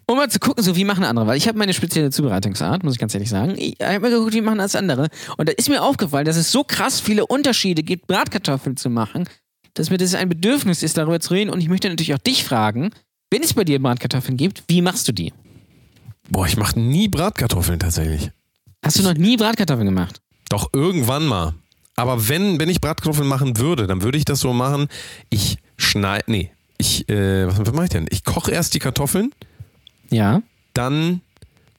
Um mal zu gucken, so wie machen andere. Weil ich habe meine spezielle Zubereitungsart, muss ich ganz ehrlich sagen. Ich habe mir geguckt, wie machen das andere. Und da ist mir aufgefallen, dass es so krass viele Unterschiede gibt, Bratkartoffeln zu machen, dass mir das ein Bedürfnis ist, darüber zu reden. Und ich möchte natürlich auch dich fragen, wenn es bei dir Bratkartoffeln gibt, wie machst du die? Boah, ich mache nie Bratkartoffeln tatsächlich. Hast du noch nie Bratkartoffeln gemacht? Doch irgendwann mal. Aber wenn, wenn ich Bratkartoffeln machen würde, dann würde ich das so machen. Ich schneide. Nee, ich, äh, was, was mache ich denn? Ich koche erst die Kartoffeln, Ja. dann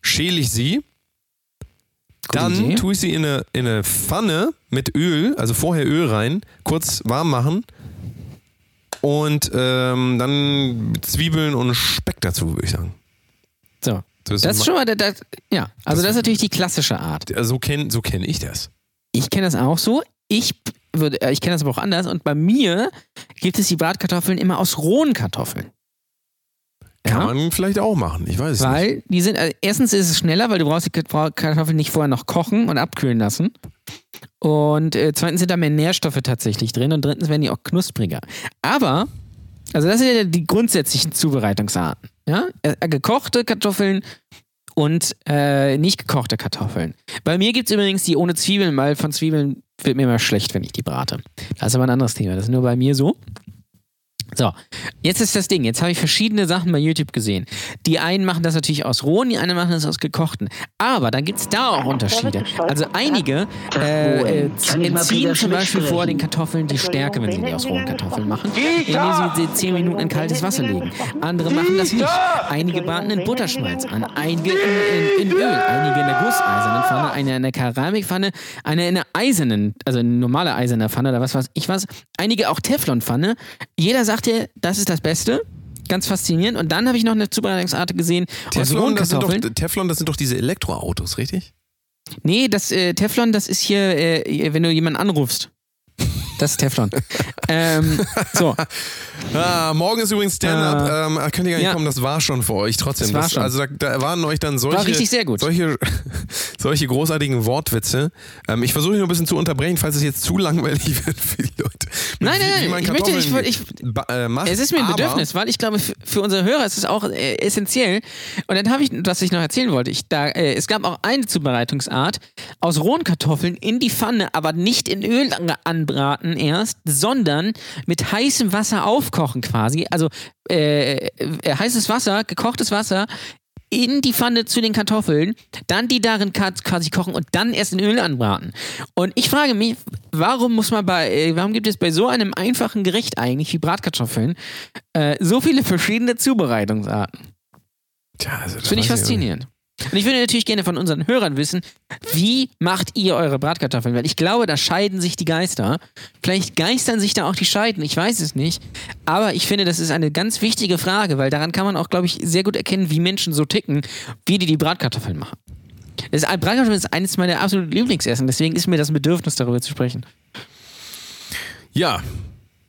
schäle ich sie, dann Idee. tue ich sie in eine, in eine Pfanne mit Öl, also vorher Öl rein, kurz warm machen und ähm, dann Zwiebeln und Speck dazu, würde ich sagen. So. Ist Das ist schon mal, der, der, ja. Also Das- das ist natürlich die klassische Art. so kenne so kenn ich das. Ich kenne das auch so. Ich würde, äh, ich kenne das aber auch anders. Und bei mir gibt es die Bratkartoffeln immer aus rohen Kartoffeln. Kann Ja? man vielleicht auch machen, ich weiß es nicht. Weil die sind, also erstens ist es schneller, weil du brauchst die Kartoffeln nicht vorher noch kochen und abkühlen lassen. Und äh, zweitens sind da mehr Nährstoffe tatsächlich drin und drittens werden die auch knuspriger. Aber, also das sind ja die grundsätzlichen Zubereitungsarten. Ja? Äh, Gekochte Kartoffeln und äh, nicht gekochte Kartoffeln. Bei mir gibt es übrigens die ohne Zwiebeln, weil von Zwiebeln wird mir immer schlecht, wenn ich die brate. Das ist aber ein anderes Thema. Das ist nur bei mir so. So, jetzt ist das Ding. Jetzt habe ich verschiedene Sachen bei YouTube gesehen. Die einen machen das natürlich aus rohen, die anderen machen das aus gekochten. Aber dann gibt es da auch Unterschiede. Also einige äh, äh, entziehen zum Beispiel vor den Kartoffeln die Stärke, wenn sie die aus rohen Kartoffeln machen, indem sie sie 10 Minuten in kaltes Wasser legen. Andere machen das nicht. Einige braten in Butterschmalz an, einige in, in, in Öl, einige in der gusseisernen Pfanne, eine in der Keramikpfanne, eine in der eisernen, also eine normale eiserne Pfanne oder was weiß ich was. Einige auch Teflonpfanne. Jeder sagt dir, das ist das Beste. Ganz faszinierend. Und dann habe ich noch eine Zubereitungsart gesehen Teflon das, sind doch. Teflon, das sind doch diese Elektroautos, richtig? Nee, das äh, Teflon, das ist hier, äh, wenn du jemanden anrufst. Das ist Teflon. ähm, so, Ah, morgen ist übrigens Stand-up. Äh, ähm, könnt ihr gar nicht ja. kommen, das war schon für euch trotzdem. Das war Das, schon. Also da, da erwarten euch dann solche, War richtig sehr gut. solche, solche großartigen Wortwitze. Ähm, ich versuche nur ein bisschen zu unterbrechen, falls es jetzt zu langweilig wird für die Leute. Nein, nein, Wie- wie nein, ich möchte- ich ba- äh, macht. es ist mir ein Bedürfnis, weil ich glaube, für, für unsere Hörer ist es auch äh, essentiell. Und dann habe ich, was ich noch erzählen wollte, ich, da, äh, es gab auch eine Zubereitungsart aus rohen Kartoffeln in die Pfanne, aber nicht in Öl an- anbraten erst, sondern mit heißem Wasser aufkochen quasi. Also äh, äh, heißes Wasser, gekochtes Wasser in die Pfanne zu den Kartoffeln, dann die darin quasi kochen und dann erst in Öl anbraten. Und ich frage mich, warum muss man bei, äh, warum gibt es bei so einem einfachen Gericht eigentlich wie Bratkartoffeln äh, so viele verschiedene Zubereitungsarten? Tja, also das Finde ich faszinierend. Und ich würde natürlich gerne von unseren Hörern wissen, wie macht ihr eure Bratkartoffeln? Weil ich glaube, da scheiden sich die Geister. Vielleicht geistern sich da auch die Scheiden, ich weiß es nicht. Aber ich finde, das ist eine ganz wichtige Frage, weil daran kann man auch, glaube ich, sehr gut erkennen, wie Menschen so ticken, wie die die Bratkartoffeln machen. Das Bratkartoffeln ist eines meiner absoluten Lieblingsessen, deswegen ist mir das ein Bedürfnis, darüber zu sprechen. Ja,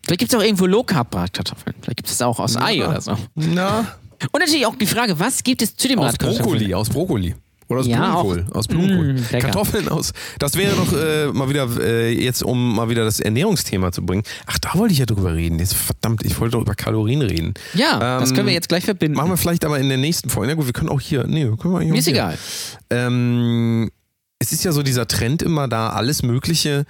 Vielleicht gibt es auch irgendwo Low-Carb-Bratkartoffeln. Vielleicht gibt es das auch aus Ei oder so. na, Und natürlich auch die Frage, was gibt es zu den aus? Brokkoli, aus Brokkoli. Oder aus Ja, Blumenkohl. Aus Blumenkohl. Mm. Kartoffeln aus. Das wäre doch äh, mal wieder, äh, jetzt um mal wieder das Ernährungsthema zu bringen. Ach, da wollte ich ja drüber reden. Jetzt, verdammt, ich wollte doch über Kalorien reden. Ja, das Ähm, können wir jetzt gleich verbinden. Machen wir vielleicht aber in der nächsten Folge. Na gut, wir können auch hier. Nee, können wir eigentlich Mir ist hier. egal. Ähm, es ist ja so dieser Trend immer da, alles Mögliche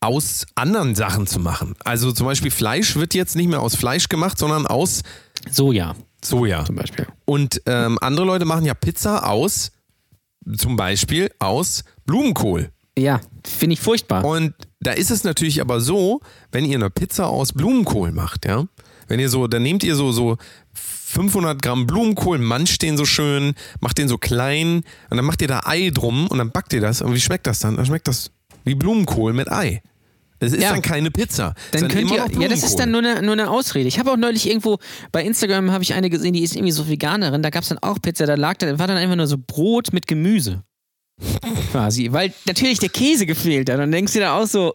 aus anderen Sachen zu machen. Also zum Beispiel Fleisch wird jetzt nicht mehr aus Fleisch gemacht, sondern aus Soja Soja. zum Beispiel. Und ähm, andere Leute machen ja Pizza aus, zum Beispiel aus Blumenkohl. Ja, finde ich furchtbar. Und da ist es natürlich aber so, wenn ihr eine Pizza aus Blumenkohl macht, ja, wenn ihr so, dann nehmt ihr so, so 500 Gramm Blumenkohl, manscht den so schön, macht den so klein und dann macht ihr da Ei drum und dann backt ihr das. Und wie schmeckt das dann? Dann schmeckt das wie Blumenkohl mit Ei. Es ist Ja. dann keine Pizza. Dann Es könnt ihr, ja, das ist dann nur eine, nur eine Ausrede. Ich habe auch neulich irgendwo bei Instagram habe ich eine gesehen, die ist irgendwie so Veganerin. Da gab es dann auch Pizza. Da lag, da war dann einfach nur so Brot mit Gemüse, quasi, weil natürlich der Käse gefehlt hat. Und dann denkst du da auch so,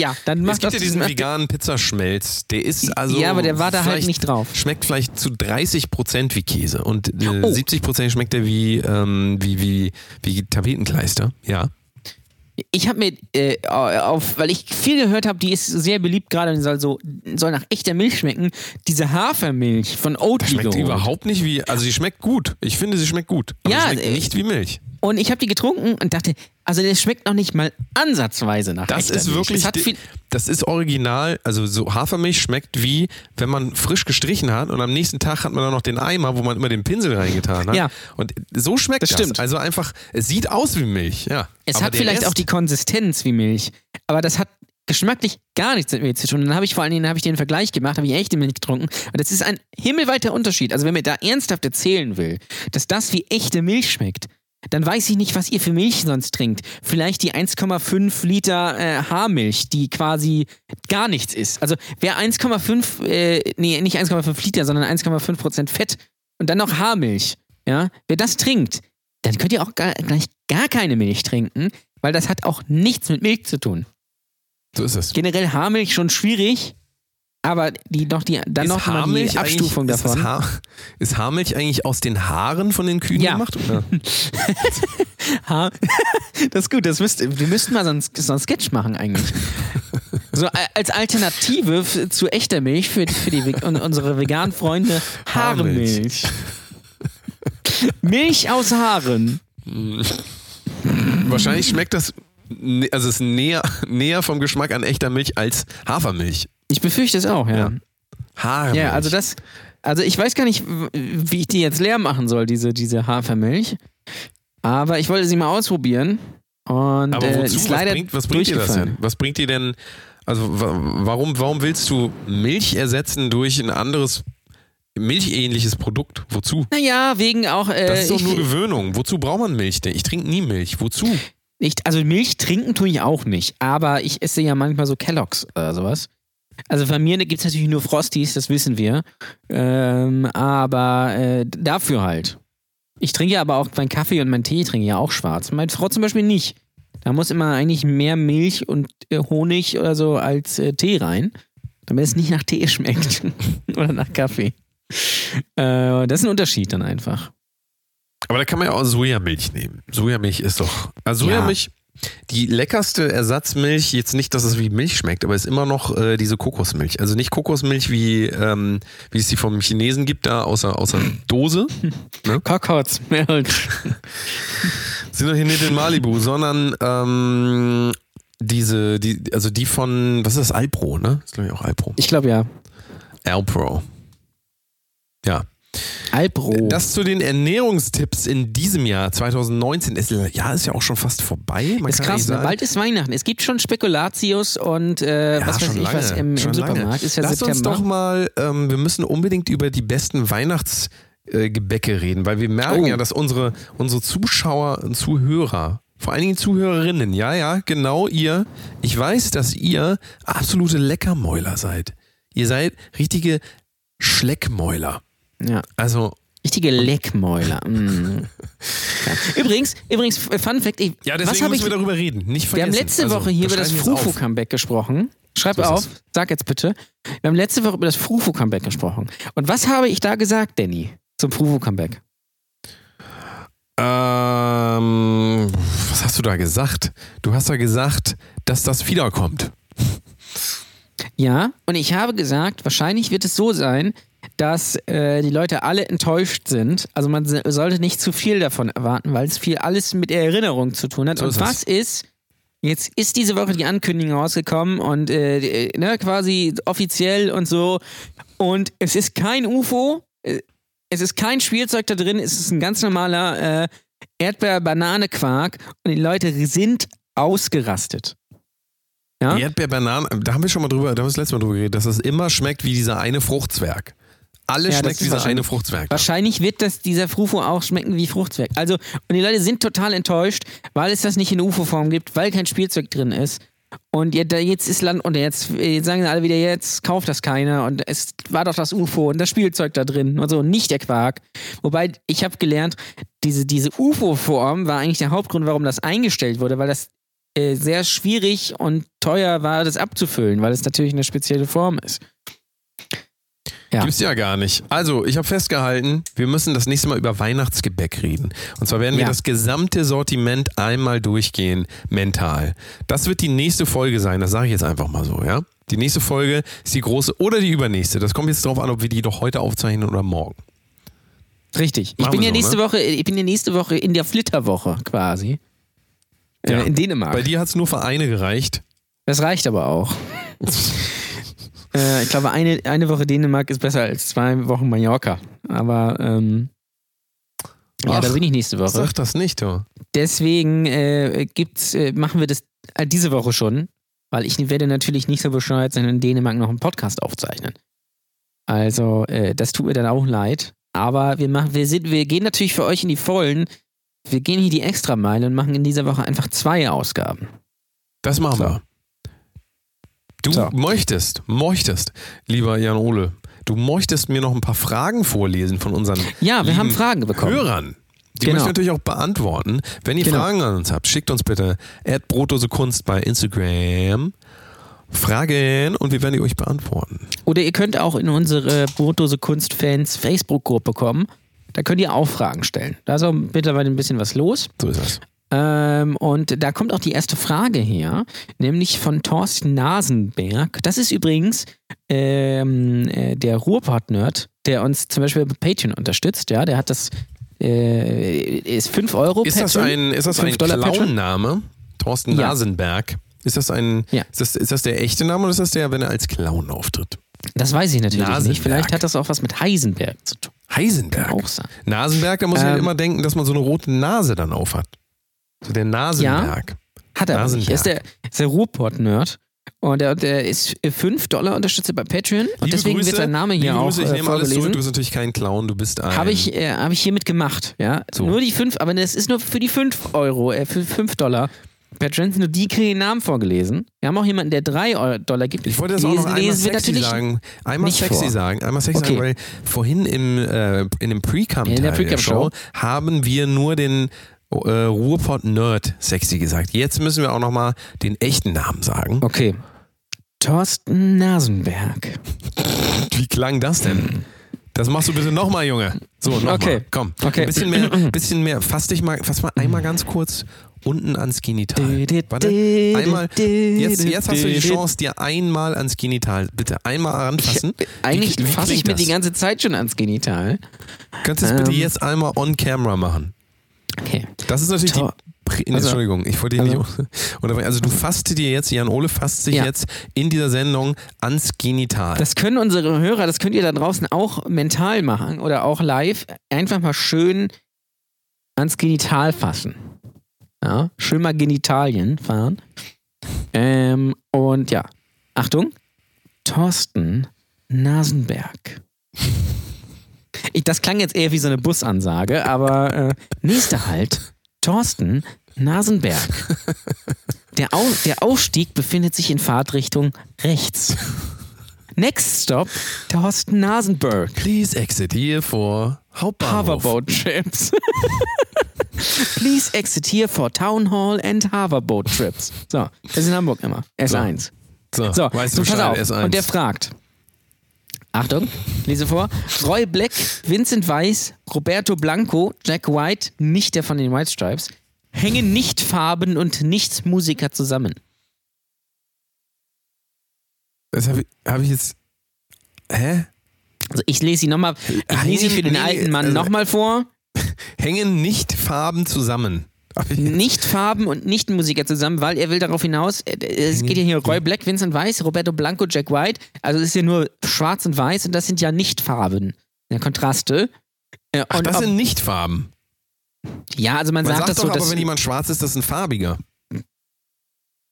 ja, dann Es macht gibt das ja diesen veganen Pizzaschmelz, der ist also. Ja, aber der war da halt nicht drauf. Schmeckt vielleicht zu 30 Prozent wie Käse und äh, Oh. 70 Prozent schmeckt er wie, ähm, wie, wie, wie Tapetenkleister. Ja. Ich habe mir äh, auf, weil ich viel gehört habe, die ist sehr beliebt gerade und soll so soll nach echter Milch schmecken. Diese Hafermilch von Oatly Schmeckt geholt. überhaupt nicht wie. Also, sie schmeckt gut. Ich finde, sie schmeckt gut. Aber Ja, sie schmeckt äh, nicht wie Milch. Und ich habe die getrunken und dachte, also der schmeckt noch nicht mal ansatzweise nach Das ist wirklich. Das hat die- viel, das ist original. Also, so Hafermilch schmeckt wie, wenn man frisch gestrichen hat und am nächsten Tag hat man dann noch den Eimer, wo man immer den Pinsel reingetan hat. Ja. Und so schmeckt Das das. stimmt. Also einfach, es sieht aus wie Milch. Ja. es Aber hat vielleicht Rest- auch die Konsistenz wie Milch, aber das hat geschmacklich gar nichts mit Milch zu tun. Und dann habe ich vor allen Dingen habe ich den Vergleich gemacht, habe ich echte Milch getrunken. Und das ist ein himmelweiter Unterschied. Also wenn mir da ernsthaft erzählen will, dass das wie echte Milch schmeckt, dann weiß ich nicht, was ihr für Milch sonst trinkt. Vielleicht die 1,5 Liter äh, Haarmilch, die quasi gar nichts ist. Also wer 1,5, äh, nee, nicht 1,5 Liter, sondern 1,5 Prozent Fett und dann noch Haarmilch, ja, wer das trinkt, dann könnt ihr auch gar, gleich gar keine Milch trinken, weil das hat auch nichts mit Milch zu tun. So ist es. Generell Haarmilch schon schwierig, aber die noch die dann Ist noch mal die Abstufung davon. Ist, Haar, ist Haarmilch eigentlich aus den Haaren von den Kühen Ja. gemacht? Oder? Ha das ist gut, das müsst, wir müssten mal so einen, so einen Sketch machen eigentlich. So als Alternative zu echter Milch für, für die, Ve- un- unsere veganen Freunde Haarmilch. Milch aus Haaren. Wahrscheinlich schmeckt das, also ist näher, näher vom Geschmack an echter Milch als Hafermilch. Ich befürchte es auch, ja. Ja. Haarmilch. Ja, also das, also ich weiß gar nicht, wie ich die jetzt leer machen soll, diese, diese Hafermilch. Aber ich wollte sie mal ausprobieren. Und Aber äh, wozu? ist Was bringt, was bringt dir das denn? Was bringt dir denn, also wa- warum, warum willst du Milch ersetzen durch ein anderes milchähnliches Produkt? Wozu? Naja, wegen auch. Äh, Das ist doch nur Gewöhnung. Wozu braucht man Milch denn? Ich trinke nie Milch. Wozu? ich, also Milch trinken tue ich auch nicht. Aber ich esse ja manchmal so Kelloggs oder sowas. Also bei mir gibt es natürlich nur Frosties, das wissen wir. Ähm, aber äh, dafür halt. Ich trinke ja aber auch meinen Kaffee und meinen Tee trinke ja auch schwarz. Meine Frau zum Beispiel nicht. Da muss immer eigentlich mehr Milch und äh, Honig oder so als äh, Tee rein, damit es nicht nach Tee schmeckt oder nach Kaffee. Äh, das ist ein Unterschied dann einfach. Aber da kann man ja auch Sojamilch nehmen. Sojamilch ist doch. Also Ja. Sojamilch, die leckerste Ersatzmilch, jetzt nicht, dass es wie Milch schmeckt, aber ist immer noch äh, diese Kokosmilch. Also nicht Kokosmilch, wie, ähm, wie es die vom Chinesen gibt, da außer, außer Dose. Kokotsmilch. Sind doch hier nicht in Malibu, sondern ähm, diese, die, also die von, was ist das, Alpro, ne? Das ist glaube ich auch Alpro. Ich glaube ja. Alpro. Ja. Alpro. Das zu den Ernährungstipps in diesem Jahr 2019. Ist, ja, ist ja auch schon fast vorbei. Man ist krass, ne? bald ist Weihnachten. Es gibt schon Spekulatius und äh, Ja, was weiß ich was im, im Supermarkt. Ist ja Lass uns September. doch mal, ähm, wir müssen unbedingt über die besten Weihnachtsgebäcke reden, weil wir merken Oh. ja, dass unsere, unsere Zuschauer und Zuhörer, vor allen Dingen Zuhörerinnen, ja, ja, genau ihr, ich weiß, dass ihr absolute Leckermäuler seid. Ihr seid richtige Schleckmäuler. Ja. Also, Richtige Leckmäuler. Mm. Ja. Übrigens, übrigens, Fun Fact, ich, ja, was deswegen habe ich. müssen wir darüber reden. Nicht Wir haben vergessen. letzte Also, Woche hier über das. Frufo-Comeback gesprochen. Schreib So auf, es. sag jetzt bitte. Wir haben letzte Woche über das Frufo-Comeback gesprochen. Und was habe ich da gesagt, Danny, zum Frufo-Comeback? Ähm, was hast du da gesagt? Du hast da gesagt, dass das wiederkommt. Ja, und ich habe gesagt, wahrscheinlich wird es so sein, dass äh, die Leute alle enttäuscht sind. Also man sollte nicht zu viel davon erwarten, weil es viel alles mit der Erinnerung zu tun hat. So und ist was ist? Jetzt ist diese Woche die Ankündigung rausgekommen und äh, ne, quasi offiziell und so. Und es ist kein UFO, äh, es ist kein Spielzeug da drin, es ist ein ganz normaler äh, Erdbeer-Banane-Quark und die Leute sind ausgerastet. Ja? Erdbeer-Bananen, da haben wir schon mal drüber, da haben wir das letzte Mal drüber geredet, dass es immer schmeckt wie dieser eine Fruchtzwerg. Alles Ja, das schmeckt dieser wahrscheinlich- eine Fruchtzwerg. Wahrscheinlich wird das, dieser Frufo auch schmecken wie Fruchtzwerg. Also, und die Leute sind total enttäuscht, weil es das nicht in UFO-Form gibt, weil kein Spielzeug drin ist. Und jetzt, ist Land, und jetzt, jetzt sagen alle wieder, jetzt kauft das keiner und es war doch das UFO und das Spielzeug da drin und so, nicht der Quark. Wobei, ich habe gelernt, diese, diese UFO-Form war eigentlich der Hauptgrund, warum das eingestellt wurde, weil das äh, sehr schwierig und teuer war, das abzufüllen, weil es natürlich eine spezielle Form ist. Ja. Gibt's ja gar nicht. Also, ich habe festgehalten, wir müssen das nächste Mal über Weihnachtsgebäck reden. Und zwar werden wir Ja. das gesamte Sortiment einmal durchgehen, mental. Das wird die nächste Folge sein, das sage ich jetzt einfach mal so, ja? Die nächste Folge ist die große oder die übernächste. Das kommt jetzt darauf an, ob wir die doch heute aufzeichnen oder morgen. Richtig. Ich bin ja so, nächste ne? Woche, ich bin ja nächste Woche in der Flitterwoche quasi. Ja. in Dänemark. Bei dir hat's nur für eine gereicht. Das reicht aber auch. äh, ich glaube, eine, eine Woche Dänemark ist besser als zwei Wochen Mallorca. Aber ähm, ja, Ach, da bin ich nächste Woche. Sag das nicht, du. Deswegen äh, gibt's, äh, machen wir das äh, diese Woche schon, weil ich werde natürlich nicht so bescheuert sein, in Dänemark noch einen Podcast aufzeichnen. Also, äh, das tut mir dann auch leid. Aber wir machen, wir sind, wir gehen natürlich für euch in die Vollen. Wir gehen hier die Extrameile und machen in dieser Woche einfach zwei Ausgaben. Das machen So. wir. Du So. möchtest, möchtest, lieber Jan Ole, du möchtest mir noch ein paar Fragen vorlesen von unseren Ja, wir haben Fragen bekommen. Hörern. Die Genau. möchten wir natürlich auch beantworten. Wenn ihr Genau. Fragen an uns habt, schickt uns bitte Brotdosekunst bei Instagram Fragen und wir werden die euch beantworten. Oder ihr könnt auch in unsere Brotdose Kunstfans Facebook-Gruppe kommen. Da könnt ihr auch Fragen stellen. Da ist auch mittlerweile ein bisschen was los. So ist das. Ähm, und da kommt auch die erste Frage her, nämlich von Thorsten Nasenberg. Das ist übrigens ähm, äh, der Ruhrpott-Nerd, der uns zum Beispiel bei Patreon unterstützt. Ja, der hat das äh, ist 5 Euro Ist das Patreon. ein, ist das 5 ein. Clown-Name? Thorsten Ja. Nasenberg. Ist das ein, Ja. ist, das, ist das der echte Name oder ist das der, wenn er als Clown auftritt? Das weiß ich natürlich Nasenberg. nicht. Vielleicht hat das auch was mit Heisenberg zu tun. Heisenberg. Kann auch sein. Nasenberg, da muss ich halt Ähm. immer denken, dass man so eine rote Nase dann auf hat. So der Nasenberg. Hat er. Er ist der, Nasenberg. ist der Ruhrpott-Nerd. Und der, der ist 5 Dollar Unterstützer bei Patreon. Und Liebe deswegen Grüße, wird sein Name hier liebe auch Grüße, ich äh, nehme alles zurück, du bist natürlich kein Clown, du bist ein... Habe ich, äh, hab ich hiermit gemacht. Ja? So. Nur die 5, aber das ist nur für die 5 Euro, äh, für 5 Dollar. Patrons, nur die kriegen den Namen vorgelesen. Wir haben auch jemanden, der 3 Dollar gibt. Ich wollte das auch noch einmal lesen sexy sagen. Einmal sexy vor. sagen. Einmal sexy Okay. sagen, weil vorhin im, äh, in dem Pre-Cam In der Teil der Pre-Cam-Show. Show haben wir nur den äh, Ruhrpott Nerd sexy gesagt. Jetzt müssen wir auch noch mal den echten Namen sagen. Okay. Thorsten Nasenberg. Wie klang das denn? Das machst du bitte nochmal, Junge. So, nochmal. Okay. Komm. Okay. Ein bisschen mehr, bisschen mehr. Fass dich mal, fass mal einmal ganz kurz unten ans Genital. Warte. Einmal. Jetzt, jetzt hast du die Chance, dir einmal ans Genital. Bitte einmal ranfassen. Eigentlich Wie- wie fasse ich mir das? die ganze Zeit schon ans Genital. Könntest du es bitte Ähm. jetzt einmal on camera machen? Okay. Das ist natürlich Tor- die. Nee, Also- Entschuldigung, ich wollte also- nicht. Also du fasst dir jetzt, Jan Ole fasst sich Ja. jetzt in dieser Sendung ans Genital. Das können unsere Hörer, das könnt ihr da draußen auch mental machen oder auch live. Einfach mal schön ans Genital fassen. Ja, schön mal Genitalien fahren. Ähm, und ja, Achtung, Thorsten Nasenberg. Ich, das klang jetzt eher wie so eine Busansage, aber äh, nächster Halt, Thorsten Nasenberg. Der, Au der Aufstieg befindet sich in Fahrtrichtung rechts. Next stop, Thorsten Nasenberg. Please exit here for Hauptbahnhof. Hoverboat Trips. Please exit here for Town Hall and Hoverboat Trips. So, das ist in Hamburg immer. S1. So, So, weißt so du pass auf. S1. Und der fragt. Achtung, lese vor. Roy Black, Vincent Weiss, Roberto Blanco, Jack White, nicht der von den White Stripes, hängen nicht Farben und nicht Musiker zusammen. Das habe ich, hab ich jetzt. Hä? Also ich lese sie nochmal, ich lese sie für den alten Mann also- nochmal vor. Hängen nicht Farben zusammen. Nicht Farben und nicht Musiker zusammen, weil er will darauf hinaus, äh, es geht ja hier Roy Black, Vincent Weiss, Roberto Blanco, Jack White, also es ist ja nur schwarz und weiß und das sind ja nicht Farben, ja, Kontraste. Äh, Ach, und das ob- sind nicht Farben. ja, also man, Man sagt, sagt das doch so, aber, dass, wenn jemand schwarz ist, das ist ein farbiger.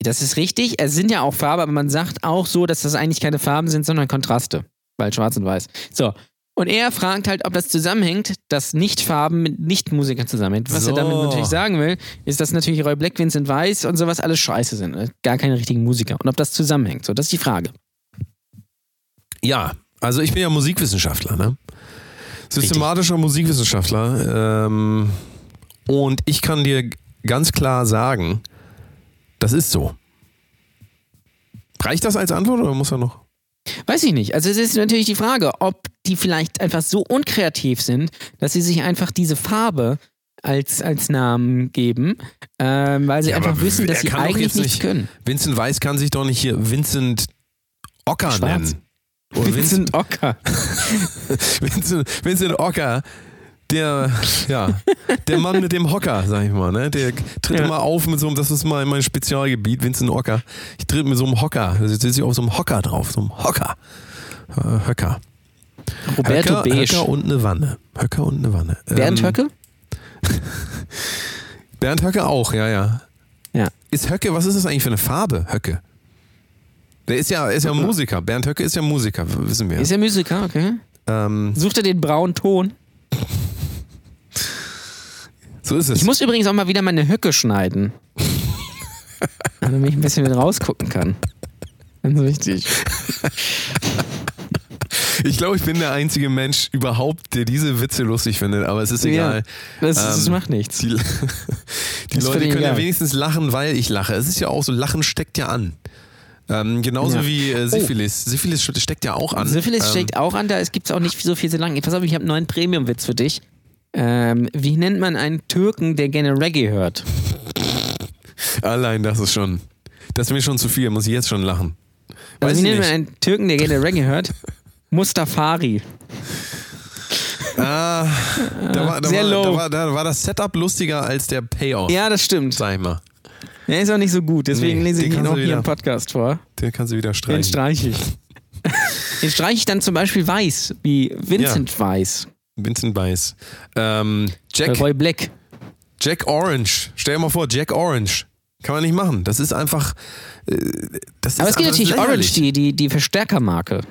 das ist richtig, es sind ja auch Farben, aber man sagt auch so, dass das eigentlich keine Farben sind, sondern Kontraste, weil schwarz und weiß. So. Und er fragt halt, ob das zusammenhängt, dass Nicht-Farben mit Nicht-Musikern zusammenhängt. Was er damit So. natürlich sagen will, ist, dass natürlich Roy Black, Vincent Weiss und sowas alles scheiße sind. ne? Gar keine richtigen Musiker. Und ob das zusammenhängt. So, das ist die Frage. Ja, also ich bin ja Musikwissenschaftler, ne? Systematischer Musikwissenschaftler. Ähm, und ich kann dir ganz klar sagen, das ist so. Reicht das als Antwort oder muss er noch? Weiß ich nicht. Also es ist natürlich die Frage, ob die vielleicht einfach so unkreativ sind, dass sie sich einfach diese Farbe als, als Namen geben, ähm, weil sie Ja, einfach wissen, dass sie eigentlich jetzt nichts nicht- können. Vincent Weiss kann sich doch nicht hier Vincent Ocker Schwarz. nennen. Oder Vincent, Vincent Ocker. Vincent, Vincent Ocker, der, ja, der Mann mit dem Hocker, sag ich mal, ne? Der tritt Ja. immer auf mit so einem, das ist mein, mein Spezialgebiet, Vincent Ocker. Ich tritt mit so einem Hocker, da sitze ich auf so einem Hocker drauf, so einem Hocker. Äh, Höcker. Roberto Höcker, Beige. Höcker und eine Wanne. Höcker und eine Wanne. Bernd Ähm, Höcke? Bernd Höcke auch, ja, ja. Ja. Ist Höcke, was ist das eigentlich für eine Farbe, Höcke? Der ist ja, ist ja Musiker. Bernd Höcke ist ja Musiker, wissen wir. Ist er Musiker? Okay. ähm, Sucht er den braunen Ton? so ist es. Ich muss übrigens auch mal wieder meine Höcke schneiden. Damit ich ein bisschen mit rausgucken kann. Ganz wichtig. Ich glaube, ich bin der einzige Mensch überhaupt, der diese Witze lustig findet, aber es ist egal. Ja, das, das Ähm, macht nichts. Die, die Leute können ja egal. wenigstens lachen, weil ich lache. Es ist ja auch so, Lachen steckt ja an. Ähm, genauso Ja. Oh. wie äh, Syphilis. Syphilis steckt ja auch an. Syphilis ähm, steckt auch an, da gibt es auch nicht so viel zu lang. Pass auf, ich habe einen neuen Premium-Witz für dich. Ähm, wie nennt man einen Türken, der gerne Reggae hört? Allein das ist schon. Das ist mir schon zu viel, muss ich jetzt schon lachen. Weiß Also, wie nennt man einen Türken, der gerne Reggae hört? Mustafari. Ah, da, war, da, Sehr war, low. da, war, da war das Setup lustiger als der Payoff, Ja, das stimmt. sag ich mal. Der ist auch nicht so gut, deswegen Nee, lese ich den ihn auch du hier wieder- im Podcast vor. Den kannst du wieder Den streichen. streiche ich. Den streiche ich dann zum Beispiel Weiß, wie Vincent Weiß. Vincent Weiss. Ähm, Jack, Roy Black. Jack Orange. Stell dir mal vor, Jack Orange. Kann man nicht machen. Das ist einfach. Äh, das Aber ist es gibt natürlich Orange, die, die, die Verstärkermarke.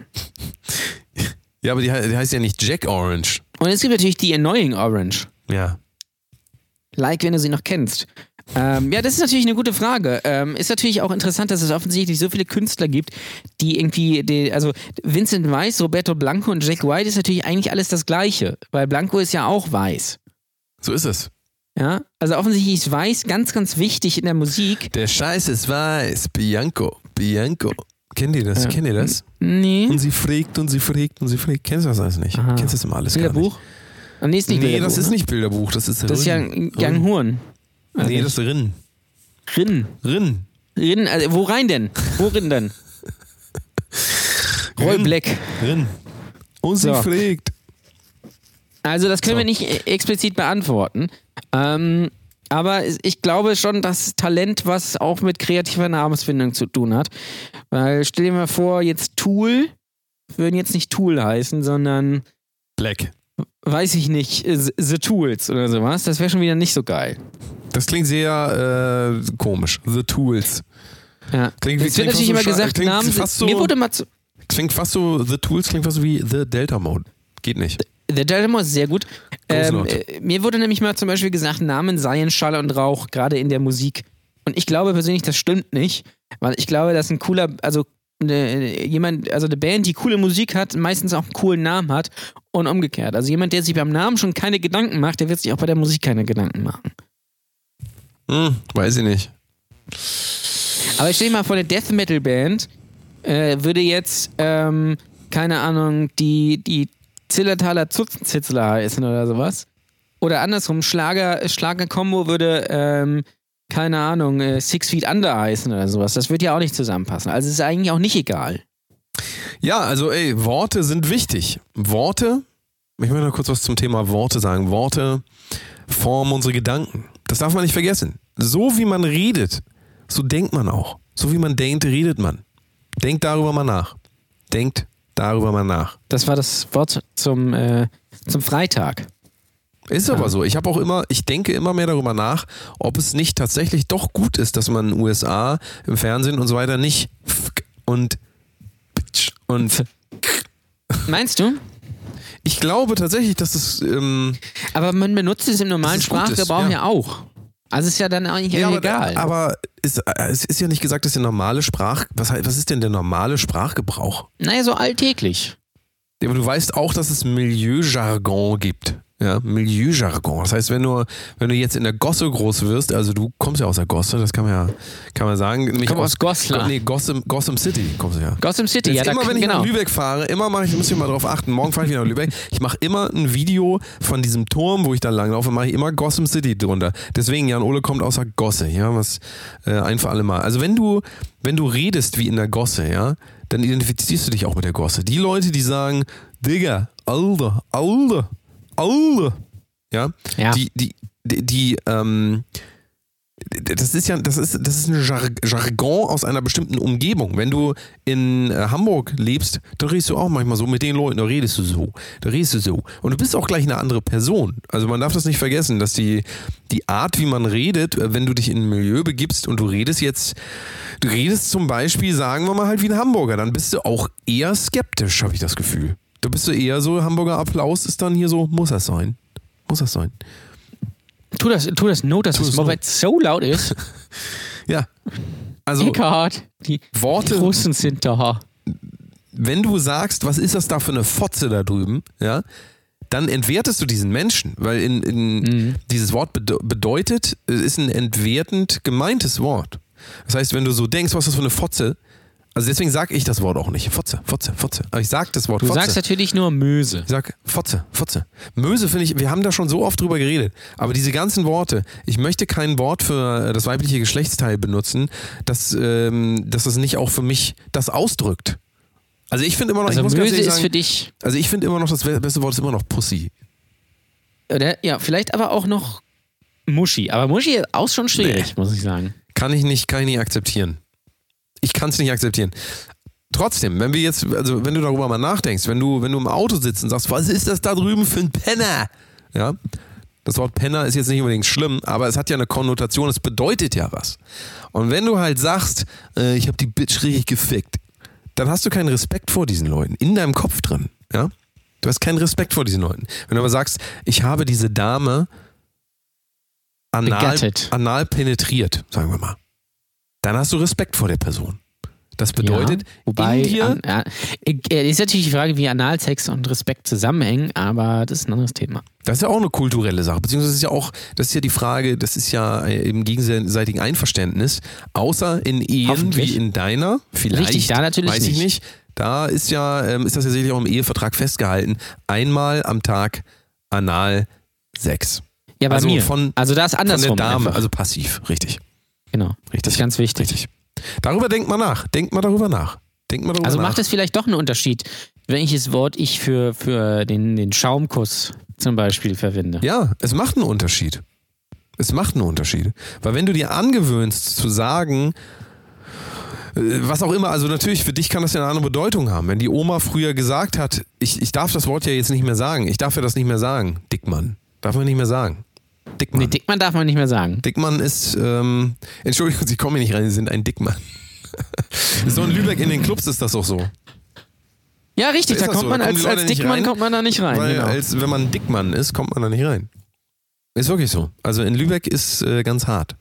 Ja, aber die, die heißt ja nicht Jack Orange. Und es gibt natürlich die Annoying Orange. Ja. Like, wenn du sie noch kennst. Ähm, ja, das ist natürlich eine gute Frage. Ähm, ist natürlich auch interessant, dass es offensichtlich so viele Künstler gibt, die irgendwie, die, also Vincent Weiss, Roberto Blanco und Jack White ist natürlich eigentlich alles das Gleiche, weil Blanco ist ja auch weiß. So ist es. Ja, also offensichtlich ist Weiß ganz, ganz wichtig in der Musik. Der Scheiß ist weiß. Bianco. Bianco. Kennt ihr das? Ja. Kennt ihr das? Nee. Und sie fragt und sie fragt und sie fragt. Kennst du das alles nicht? Aha. Kennst du das immer alles gar Bilderbuch? Ah, nee, ist nicht? nicht Nee, Bilderbuch, das ist ne? nicht Bilderbuch. Das ist Das ist ja. Young Horn. Also Nee, das ist Rin. Rin. Rin. Rin, also wo rein denn? Worin denn? Roy. Black. Rin. Und sie So. fragt. Also das können So. wir nicht äh, explizit beantworten. Ähm, aber ich glaube schon, dass Talent was auch mit kreativer Namensfindung zu tun hat. Weil stell dir mal vor, jetzt Tool würden jetzt nicht Tool heißen, sondern Black. weiß ich nicht, The Tools oder sowas. Das wäre schon wieder nicht so geil. Das klingt sehr äh, komisch. The Tools. Ja. Klingt- es wird natürlich immer so gesagt, klingt Namen. fast so- mir wurde mal zu, Klingt fast so, The Tools klingt fast so wie The Delta Mode. Geht nicht. The Delta ist sehr gut. Ähm, äh, mir wurde nämlich mal zum Beispiel gesagt, Namen seien Schall und Rauch, gerade in der Musik. Und ich glaube persönlich, das stimmt nicht, weil ich glaube, dass ein cooler, also eine, jemand, also eine Band, die coole Musik hat, meistens auch einen coolen Namen hat und umgekehrt. Also jemand, der sich beim Namen schon keine Gedanken macht, der wird sich auch bei der Musik keine Gedanken machen. Hm, weiß ich nicht. Aber ich stell dir mal vor, eine Death Metal Band äh, würde jetzt, ähm, keine Ahnung, die, die Zillertaler Zutzenzitzler heißen oder sowas. Oder andersrum, Schlager, Schlager-Kombo würde, ähm, keine Ahnung, äh, Six Feet Under heißen oder sowas. Das wird ja auch nicht zusammenpassen. Also es ist eigentlich auch nicht egal. Ja, also ey, Worte sind wichtig. Worte, ich will noch kurz was zum Thema Worte sagen. Worte formen unsere Gedanken. Das darf man nicht vergessen. So wie man redet, so denkt man auch. So wie man denkt, redet man. Denkt darüber mal nach. Denkt darüber mal nach. Das war das Wort zum, äh, zum Freitag. Ist aber so. Ich habe auch immer, ich denke immer mehr darüber nach, ob es nicht tatsächlich doch gut ist, dass man in den USA im Fernsehen und so weiter nicht und und Meinst du? Ich glaube tatsächlich, dass es ähm, Aber man benutzt es im normalen Sprachgebrauch ja. ja. auch. Also ist ja dann eigentlich Ja, aber, egal. aber ist, äh, es ist ja nicht gesagt, dass der normale Sprach. Was, was ist denn der normale Sprachgebrauch? naja, so alltäglich. Aber du weißt auch, dass es Milieujargon gibt. Ja, Milieujargon. Das heißt, wenn du, wenn du jetzt in der Gosse groß wirst, also du kommst ja aus der Gosse, das kann man ja kann man sagen. Nämlich komme aus Goslar. Nee, Gotham, Gotham City kommst du ja. Gotham City, Jetzt ja, da, immer wenn ich genau. nach Lübeck fahre, immer mache ich, muss ich mal drauf achten, morgen fahre ich wieder nach Lübeck, ich mache immer ein Video von diesem Turm, wo ich dann langlaufe, mache ich immer Gotham City drunter. Deswegen, Jan Ole kommt aus der Gosse, ja, was äh, ein für alle Mal. Also wenn du, wenn du redest wie in der Gosse, ja, dann identifizierst du dich auch mit der Gosse. Die Leute, die sagen, Digga, Alter, Alter, Alter, ja, Ja. die, die, die, die ähm, das ist ja, das ist, das ist ein Jar Jargon aus einer bestimmten Umgebung. Wenn du in äh, Hamburg lebst, dann redest du auch manchmal so mit den Leuten, da redest du so, da redest du so. Und du bist auch gleich eine andere Person. Also man darf das nicht vergessen, dass die, die Art, wie man redet, äh, wenn du dich in ein Milieu begibst und du redest jetzt, du redest zum Beispiel, sagen wir mal halt wie ein Hamburger, dann bist du auch eher skeptisch, habe ich das Gefühl. Du bist du eher so, Hamburger Applaus ist dann hier so, muss das sein? Muss das sein? Tu das, tu das Not, dass Tu es es so laut ist. Ja. Also Eckhardt, die Worte, Russen sind da. wenn du sagst, was ist das da für eine Fotze da drüben, ja, dann entwertest du diesen Menschen, weil in, in Mhm. dieses Wort bede bedeutet, es ist ein entwertend gemeintes Wort. Das heißt, wenn du so denkst, was ist das für eine Fotze, also deswegen sage ich das Wort auch nicht. Fotze, Fotze, Fotze. Aber ich sage das Wort Du Fotze. sagst natürlich nur Möse. Ich sag Fotze, Fotze. Möse finde ich, wir haben da schon so oft drüber geredet. Aber diese ganzen Worte, ich möchte kein Wort für das weibliche Geschlechtsteil benutzen, dass, ähm, dass das nicht auch für mich das ausdrückt. Also ich finde immer noch, Also ich muss Möse ist sagen, für dich. also ich finde immer noch, das beste Wort ist immer noch Pussy. Oder, ja, vielleicht aber auch noch Muschi. Aber Muschi ist auch schon schwierig, muss ich sagen. Kann ich nicht, kann ich nicht akzeptieren. Ich kann es nicht akzeptieren. Trotzdem, wenn wir jetzt, also wenn du darüber mal nachdenkst, wenn du, wenn du im Auto sitzt und sagst, was ist das da drüben für ein Penner? Ja, das Wort Penner ist jetzt nicht unbedingt schlimm, aber es hat ja eine Konnotation, es bedeutet ja was. Und wenn du halt sagst, äh, ich habe die Bitch richtig gefickt, dann hast du keinen Respekt vor diesen Leuten, in deinem Kopf drin. Ja? Du hast keinen Respekt vor diesen Leuten. Wenn du aber sagst, ich habe diese Dame anal, Begattet. anal penetriert, sagen wir mal, dann hast du Respekt vor der Person. Das bedeutet, ja, wobei, in dir, an, äh, ist natürlich die Frage, wie Analsex und Respekt zusammenhängen, aber das ist ein anderes Thema. Das ist ja auch eine kulturelle Sache, beziehungsweise ist ja auch, das ist ja die Frage, das ist ja äh, im gegenseitigen Einverständnis, außer in Ehen wie in deiner, vielleicht, Richtig, da natürlich weiß ich nicht. nicht. Da ist ja, ähm, ist das ja sicherlich auch im Ehevertrag festgehalten, einmal am Tag anal Sex. Ja, bei also mir. Von, also da ist von der andersrum. Dame, einfach. also passiv, richtig. Genau. richtig. Das ist ganz wichtig. Richtig. Darüber denkt man nach, denkt mal darüber nach. Denkt mal darüber Also nach. macht es vielleicht doch einen Unterschied, welches Wort ich für, für den, den Schaumkuss zum Beispiel verwende. Ja, es macht einen Unterschied. Es macht einen Unterschied. Weil wenn du dir angewöhnst zu sagen, äh, was auch immer, also natürlich für dich kann das ja eine andere Bedeutung haben. Wenn die Oma früher gesagt hat, ich, ich darf das Wort ja jetzt nicht mehr sagen, ich darf ja das nicht mehr sagen, Dickmann. Darf man nicht mehr sagen. Dickmann. Nee, Dickmann darf man nicht mehr sagen. Dickmann ist, ähm, Entschuldigung, Sie kommen hier nicht rein, Sie sind ein Dickmann. so in Lübeck in den Clubs ist das auch so. Ja, richtig, da das kommt so? man Da als, als Dickmann rein? kommt man da nicht rein. Weil genau. als wenn man ein Dickmann ist, kommt man da nicht rein. Ist wirklich so. Also in Lübeck ist äh, ganz hart.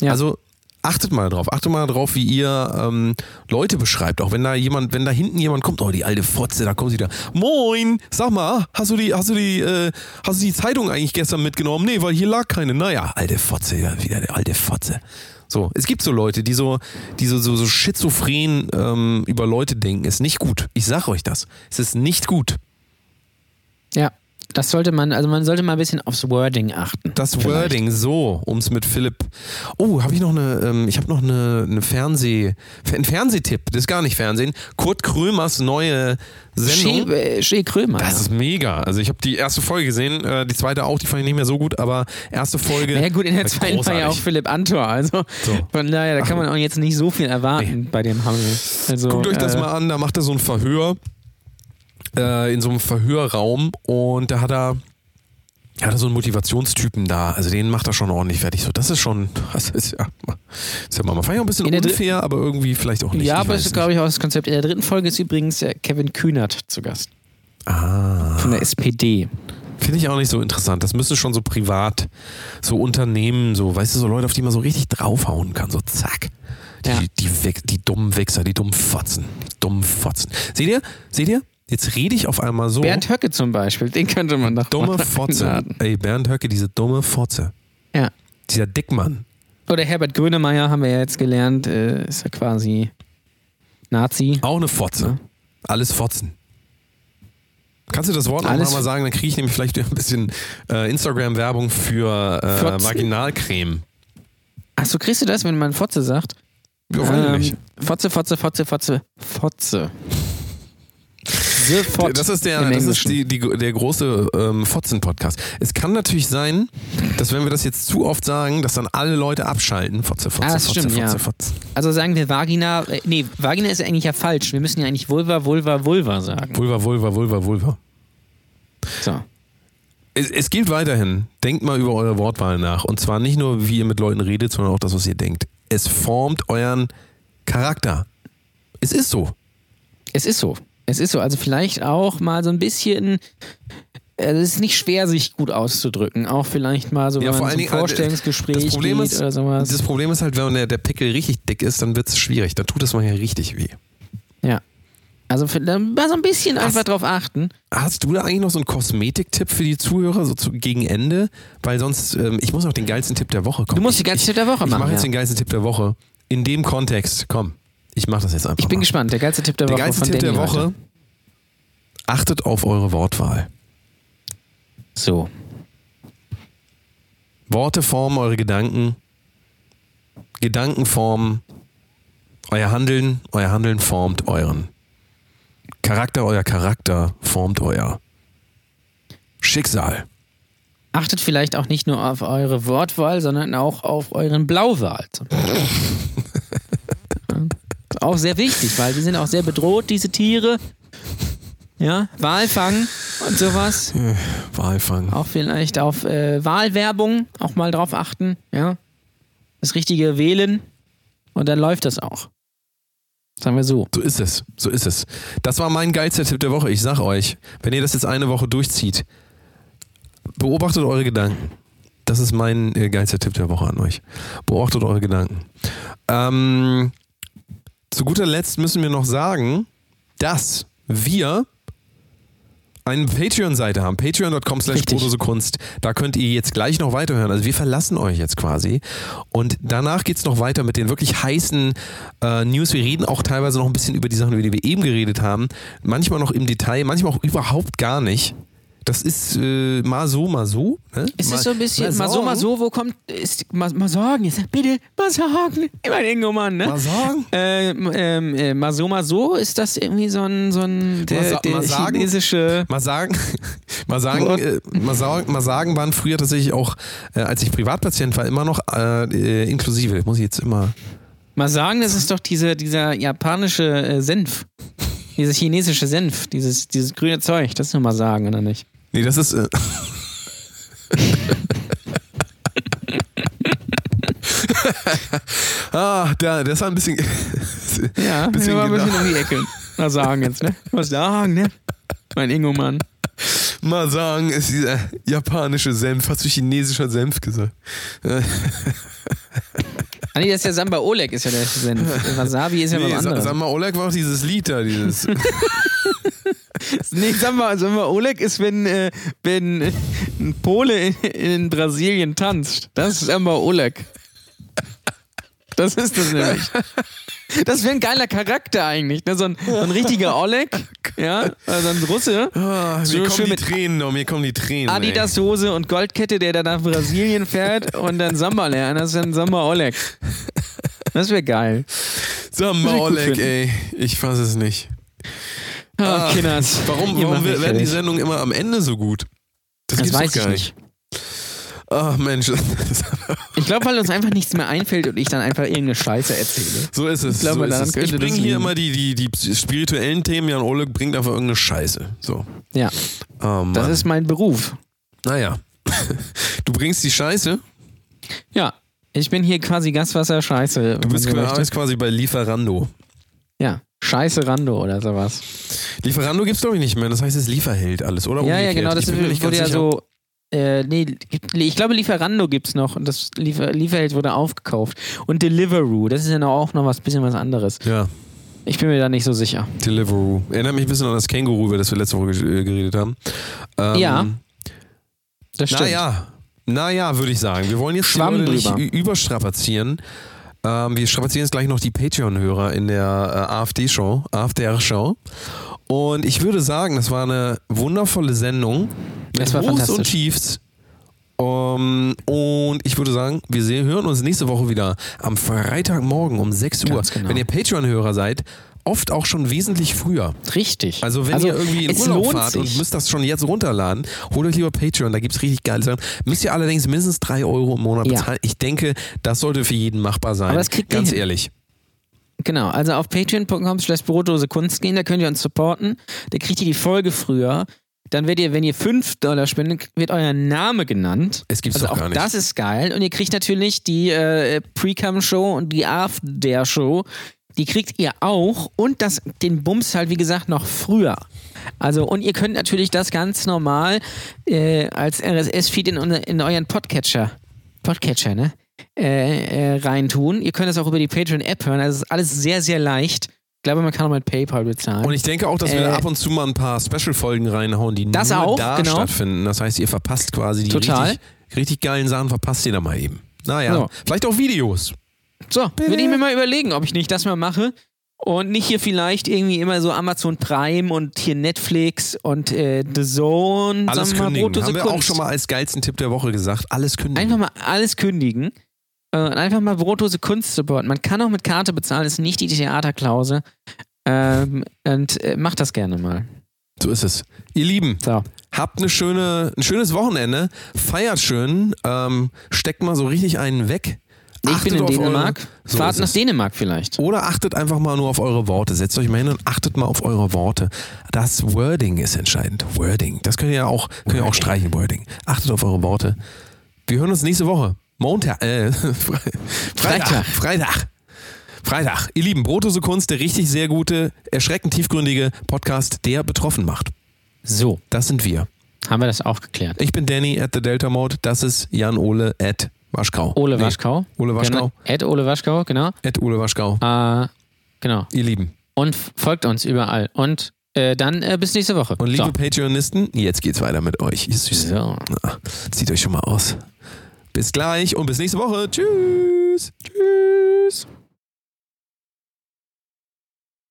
Ja. Also achtet mal drauf. Achtet mal drauf, wie ihr ähm, Leute beschreibt. Auch wenn da jemand, wenn da hinten jemand kommt, oh die alte Fotze, da kommt sie da. Moin, sag mal, hast du die, hast du die, äh, hast du die Zeitung eigentlich gestern mitgenommen? Nee, weil hier lag keine. Naja, alte Fotze, ja, wieder der alte Fotze. So, es gibt so Leute, die so, die so, so, so schizophren ähm, über Leute denken. Ist nicht gut. Ich sag euch das. Es ist nicht gut. ja, das sollte man, also man sollte mal ein bisschen aufs Wording achten. Das Vielleicht. Wording, so, um es mit Philipp. Oh, habe ich noch eine, ähm, ich habe noch eine, eine Fernseh, ein Fernsehtipp, das ist gar nicht Fernsehen. Kurt Krömers neue Sendung. Schee, äh, Schee Krömer. Das ist mega. Also ich habe die erste Folge gesehen, äh, die zweite auch, die fand ich nicht mehr so gut, aber erste Folge. ja gut, in der zweiten war ja auch. Philipp Antor, also So. von daher, da kann man auch jetzt nicht so viel erwarten bei dem Hammel. Also, Guckt euch das äh, mal an, da macht er so ein Verhör äh, in so einem Verhörraum und da hat er er so einen Motivationstypen da, also den macht er schon ordentlich fertig. So, das ist schon, das ist ja, ist ja mal, auch ein bisschen unfair, aber irgendwie vielleicht auch nicht. Ja, ich aber das ist, glaube ich, auch das Konzept. In der dritten Folge ist übrigens Kevin Kühnert zu Gast. Ah, Von der SPD. finde ich auch nicht so interessant. Das müssen schon so privat, so Unternehmen, so, weißt du, so Leute, auf die man so richtig draufhauen kann, so zack. Die, Ja. die, Wichs- die dummen Wichser, die dummen Fotzen, die dummen Fotzen. Seht ihr? Seht ihr? Jetzt rede ich auf einmal so. Bernd Höcke zum Beispiel, den könnte man doch dumme Fotze. Ey, Bernd Höcke, diese dumme Fotze. Ja. Dieser Dickmann. Oder Herbert Grönemeyer haben wir ja jetzt gelernt, äh, ist ja quasi Nazi. Auch eine Fotze. Ja. Alles Fotzen. Kannst du das Wort noch Alles- mal sagen? Dann kriege ich nämlich vielleicht ein bisschen äh, Instagram-Werbung für äh? Vaginalcreme. Achso, kriegst du das, wenn man Fotze sagt? Ja, nicht. Fotze, Fotze, Fotze, Fotze, Fotze. Fot Das ist, der, das ist die, die, der große ähm, Fotzen-Podcast. Es kann natürlich sein, dass wenn wir das jetzt zu oft sagen, dass dann alle Leute abschalten. Fotze, Fotze, Ah, das Fotze, stimmt, Fotze, ja. Fotze. Also sagen wir Vagina, äh, nee, Vagina ist ja eigentlich ja falsch. Wir müssen ja eigentlich Vulva, Vulva, Vulva sagen. Vulva, Vulva, Vulva, Vulva. So. Es, es gilt weiterhin, denkt mal über eure Wortwahl nach. Und zwar nicht nur, wie ihr mit Leuten redet, sondern auch das, was ihr denkt. Es formt euren Charakter. Es ist so. Es ist so. Es ist so. Also vielleicht auch mal so ein bisschen. äh, Es ist nicht schwer, sich gut auszudrücken. Auch vielleicht mal so, wenn Ja, vor allen Dingen, äh, Vorstellungsgespräch das Problem ist, oder sowas. Das Problem ist halt, wenn der, der Pickel richtig dick ist, dann wird es schwierig. Dann tut es mal ja richtig weh. Ja. Also dann mal so ein bisschen Hast- einfach drauf achten. Hast du da eigentlich noch so einen Kosmetiktipp für die Zuhörer, so zu, gegen Ende? Weil sonst, ähm, ich muss noch den geilsten Tipp der Woche kommen. Du musst die ganze Tipp der Woche Ich machen. mache jetzt ja. den geilsten Tipp der Woche. In dem Kontext, komm, ich mache das jetzt einfach Ich bin mal. gespannt. Der geilste Tipp der, Der Woche geilste von Tipp der Woche, heute. achtet auf eure Wortwahl. So. Worte formen eure Gedanken. Gedanken formen euer Handeln. Euer Handeln formt euren. Charakter, euer Charakter formt euer Schicksal. Achtet vielleicht auch nicht nur auf eure Wortwahl, sondern auch auf euren Blauwal. zum Beispiel. Ja. Ist auch sehr wichtig, weil die sind auch sehr bedroht, diese Tiere. Ja, Walfang und sowas. Walfang. Auch vielleicht auf äh, Wahlwerbung auch mal drauf achten. Ja, das Richtige wählen und dann läuft das auch. Sagen wir so. So ist es. So ist es. Das war mein geilster Tipp der Woche. Ich sag euch, wenn ihr das jetzt eine Woche durchzieht, beobachtet eure Gedanken. Das ist mein äh, geilster Tipp der Woche an euch. Beobachtet eure Gedanken. Ähm, zu guter Letzt müssen wir noch sagen, dass wir eine Patreon-Seite haben, patreon.com slash. Kunst. Da könnt ihr jetzt gleich noch weiterhören. Also wir verlassen euch jetzt quasi. Und danach geht es noch weiter mit den wirklich heißen äh, News. Wir reden auch teilweise noch ein bisschen über die Sachen, über die wir eben geredet haben. Manchmal noch im Detail, manchmal auch überhaupt gar nicht. Das ist äh, mal so, mal so. Ne? Es mal, ist so ein bisschen, mal so, mal so, wo kommt, ist, mal, mal sagen, jetzt, bitte, mal sagen, immer den Mann, ne? Mal sagen? Ähm, ähm, äh, mal so, mal so, ist das irgendwie so ein, so ein der, sa- der mal sagen? chinesische, Mal sagen, mal sagen, äh, mal sagen, mal sagen waren früher tatsächlich auch, äh, als ich Privatpatient war, immer noch äh, äh, inklusive. Muss ich jetzt immer. mal sagen, das ist doch diese, dieser japanische Senf, dieses chinesische Senf, dieses, dieses grüne Zeug, das nur mal sagen, oder nicht? Nee, das ist. Äh, ah, der, der ist ein bisschen. Ja, bisschen mal ein bisschen genau. um die Ecke. Mal sagen jetzt, ne? Mal sagen, ne? Mein Ingo-Mann. Mal sagen, ist dieser japanische Senf. Hast du chinesischer Senf gesagt? Ah, nee, das ist ja Samba Oleg, ist ja der Senf. Wasabi ist ja Nee, was anderes. sag mal, Oleg war auch dieses Lied da, dieses. Nee, sag mal, sag mal, Oleg ist, wenn, äh, wenn ein Pole in, in Brasilien tanzt. Das ist Samba Oleg. Das ist das nämlich. Das wäre ein geiler Charakter eigentlich. Ne? So, ein, so ein richtiger Oleg, ja, also ein Russe. Ah, mir So kommen schön die mit Tränen noch, mir kommen die Tränen. ey. Adidas-Hose und Goldkette, der dann nach Brasilien fährt und dann Samba lernt. Das ist dann Samba Oleg. Das wäre geil. Gut Oleg, ey. Ich fass es nicht. Ah, Kinders. Warum, warum werden die. Sendungen immer am Ende so gut? Das, Das weiß ich nicht. Ach Mensch, Ich glaube, weil uns einfach nichts mehr einfällt und ich dann einfach irgendeine Scheiße erzähle. so ist es. Ich glaube, so ist es. Ich bringe hier immer die, die, die spirituellen Themen. Jan Oleg bringt einfach irgendeine Scheiße. So. Ja, Oh, das ist mein Beruf. naja. Du bringst die Scheiße. Ja, ich bin hier quasi Gaswasser Scheiße. Du bist quasi bei Lieferando. Ja, Scheiße Rando oder sowas. Lieferando gibt's glaube ich nicht mehr. Das heißt, es ist Lieferheld alles, oder? Ja, ja, Umgekehrt. genau. Das Ich bin mir nicht wurde ja sicher. so. Äh, nee, gibt- ich glaube, Lieferando gibt's noch und das Liefer Lieferheld wurde aufgekauft. Und Deliveroo, das ist ja auch noch was bisschen was anderes. Ja, Ich bin mir da nicht so sicher. Deliveroo. Erinnert mich ein bisschen an das Känguru, über das wir letzte Woche ge- geredet haben. Ähm, Ja, Das stimmt. Naja, naja, würde ich sagen. Wir wollen jetzt Schwamm nicht überstrapazieren. Ähm, wir strapazieren jetzt gleich noch die Patreon-Hörer in der äh, AfD-Show, AfD-Show. Und ich würde sagen, das war eine wundervolle Sendung. Das war Hochs und. Tiefs. Um, und ich würde sagen, wir sehen, hören uns nächste Woche wieder am Freitagmorgen um 6 Uhr. Genau. Wenn ihr Patreon-Hörer seid, oft auch schon wesentlich früher. Richtig. Also wenn ihr irgendwie in Urlaub fahrt und sich. müsst das schon jetzt runterladen, holt euch lieber Patreon, da gibt es richtig geile Sachen. Müsst ihr allerdings mindestens 3 Euro im Monat Ja. bezahlen. Ich denke, das sollte für jeden machbar sein. Aber das kriegt Ganz ehrlich. Genau, also auf patreon.com slash Brotdose Kunst gehen, da könnt ihr uns supporten. Da kriegt ihr die Folge früher. Dann werdet ihr, wenn ihr 5 Dollar spendet, wird euer Name genannt. Es gibt's also doch auch gar nicht. das ist geil. Und ihr kriegt natürlich die äh, Pre-Cum-Show und die After-Show. Die kriegt ihr auch. Und das, den Bums halt, wie gesagt, noch früher. Also, und ihr könnt natürlich das ganz normal äh, als RSS-Feed in, in euren Podcatcher, Podcatcher, ne? Äh, äh, reintun. Ihr könnt es auch über die Patreon-App hören. Also, es ist alles sehr, sehr leicht. Ich glaube, man kann auch mit PayPal bezahlen. Und ich denke auch, dass wir Äh, ab und zu mal ein paar Special-Folgen reinhauen, die Das nur auch, da genau. stattfinden. Das heißt, ihr verpasst quasi die Total. richtig, richtig geilen Sachen, verpasst ihr da mal eben. Naja, So. vielleicht auch Videos. So, würde ich mir mal überlegen, ob ich nicht das mal mache. Und nicht hier vielleicht irgendwie immer so Amazon Prime und hier Netflix und äh, The Zone. Alles mal, kündigen. Brotdose Haben wir auch schon mal als geilsten Tipp der Woche gesagt. Alles kündigen. Einfach mal alles kündigen. Äh, einfach mal Brotdose Kunst supporten. Man kann auch mit Karte bezahlen, ist nicht die Theaterklause. Ähm, und äh, macht das gerne mal. So ist es. Ihr Lieben, So. habt eine schöne, ein schönes Wochenende. Feiert schön. Ähm, steckt mal so richtig einen weg. Ich bin Achtet in auf Dänemark. Eure, so Fahrt nach es. Dänemark vielleicht. Oder achtet einfach mal nur auf eure Worte. Setzt euch mal hin und achtet mal auf eure Worte. Das Wording ist entscheidend. Wording. Das könnt ihr ja auch, könnt ihr auch streichen, Wording. Achtet auf eure Worte. Wir hören uns nächste Woche. Montag, äh, Fre- Freitag. Freitag. Freitag. Freitag. Ihr Lieben, Brotose Kunst, der richtig sehr gute, erschreckend tiefgründige Podcast, der betroffen macht. So, Das sind wir. haben wir das auch geklärt. Ich bin Danny at the Delta Mode. Das ist Jan Ole at Waschkau. Ole Nee, Waschkau. Ole Waschkau. Genau. Ed Ole Waschkau, genau. At Ole Waschkau. Äh, genau. Ihr Lieben. Und folgt uns überall. Und äh, dann äh, bis nächste Woche. Und liebe so. Patreonisten, jetzt geht's weiter mit euch. Ihr Süßen. So. Na, Zieht euch schon mal aus. Bis gleich und bis nächste Woche. Tschüss. Tschüss.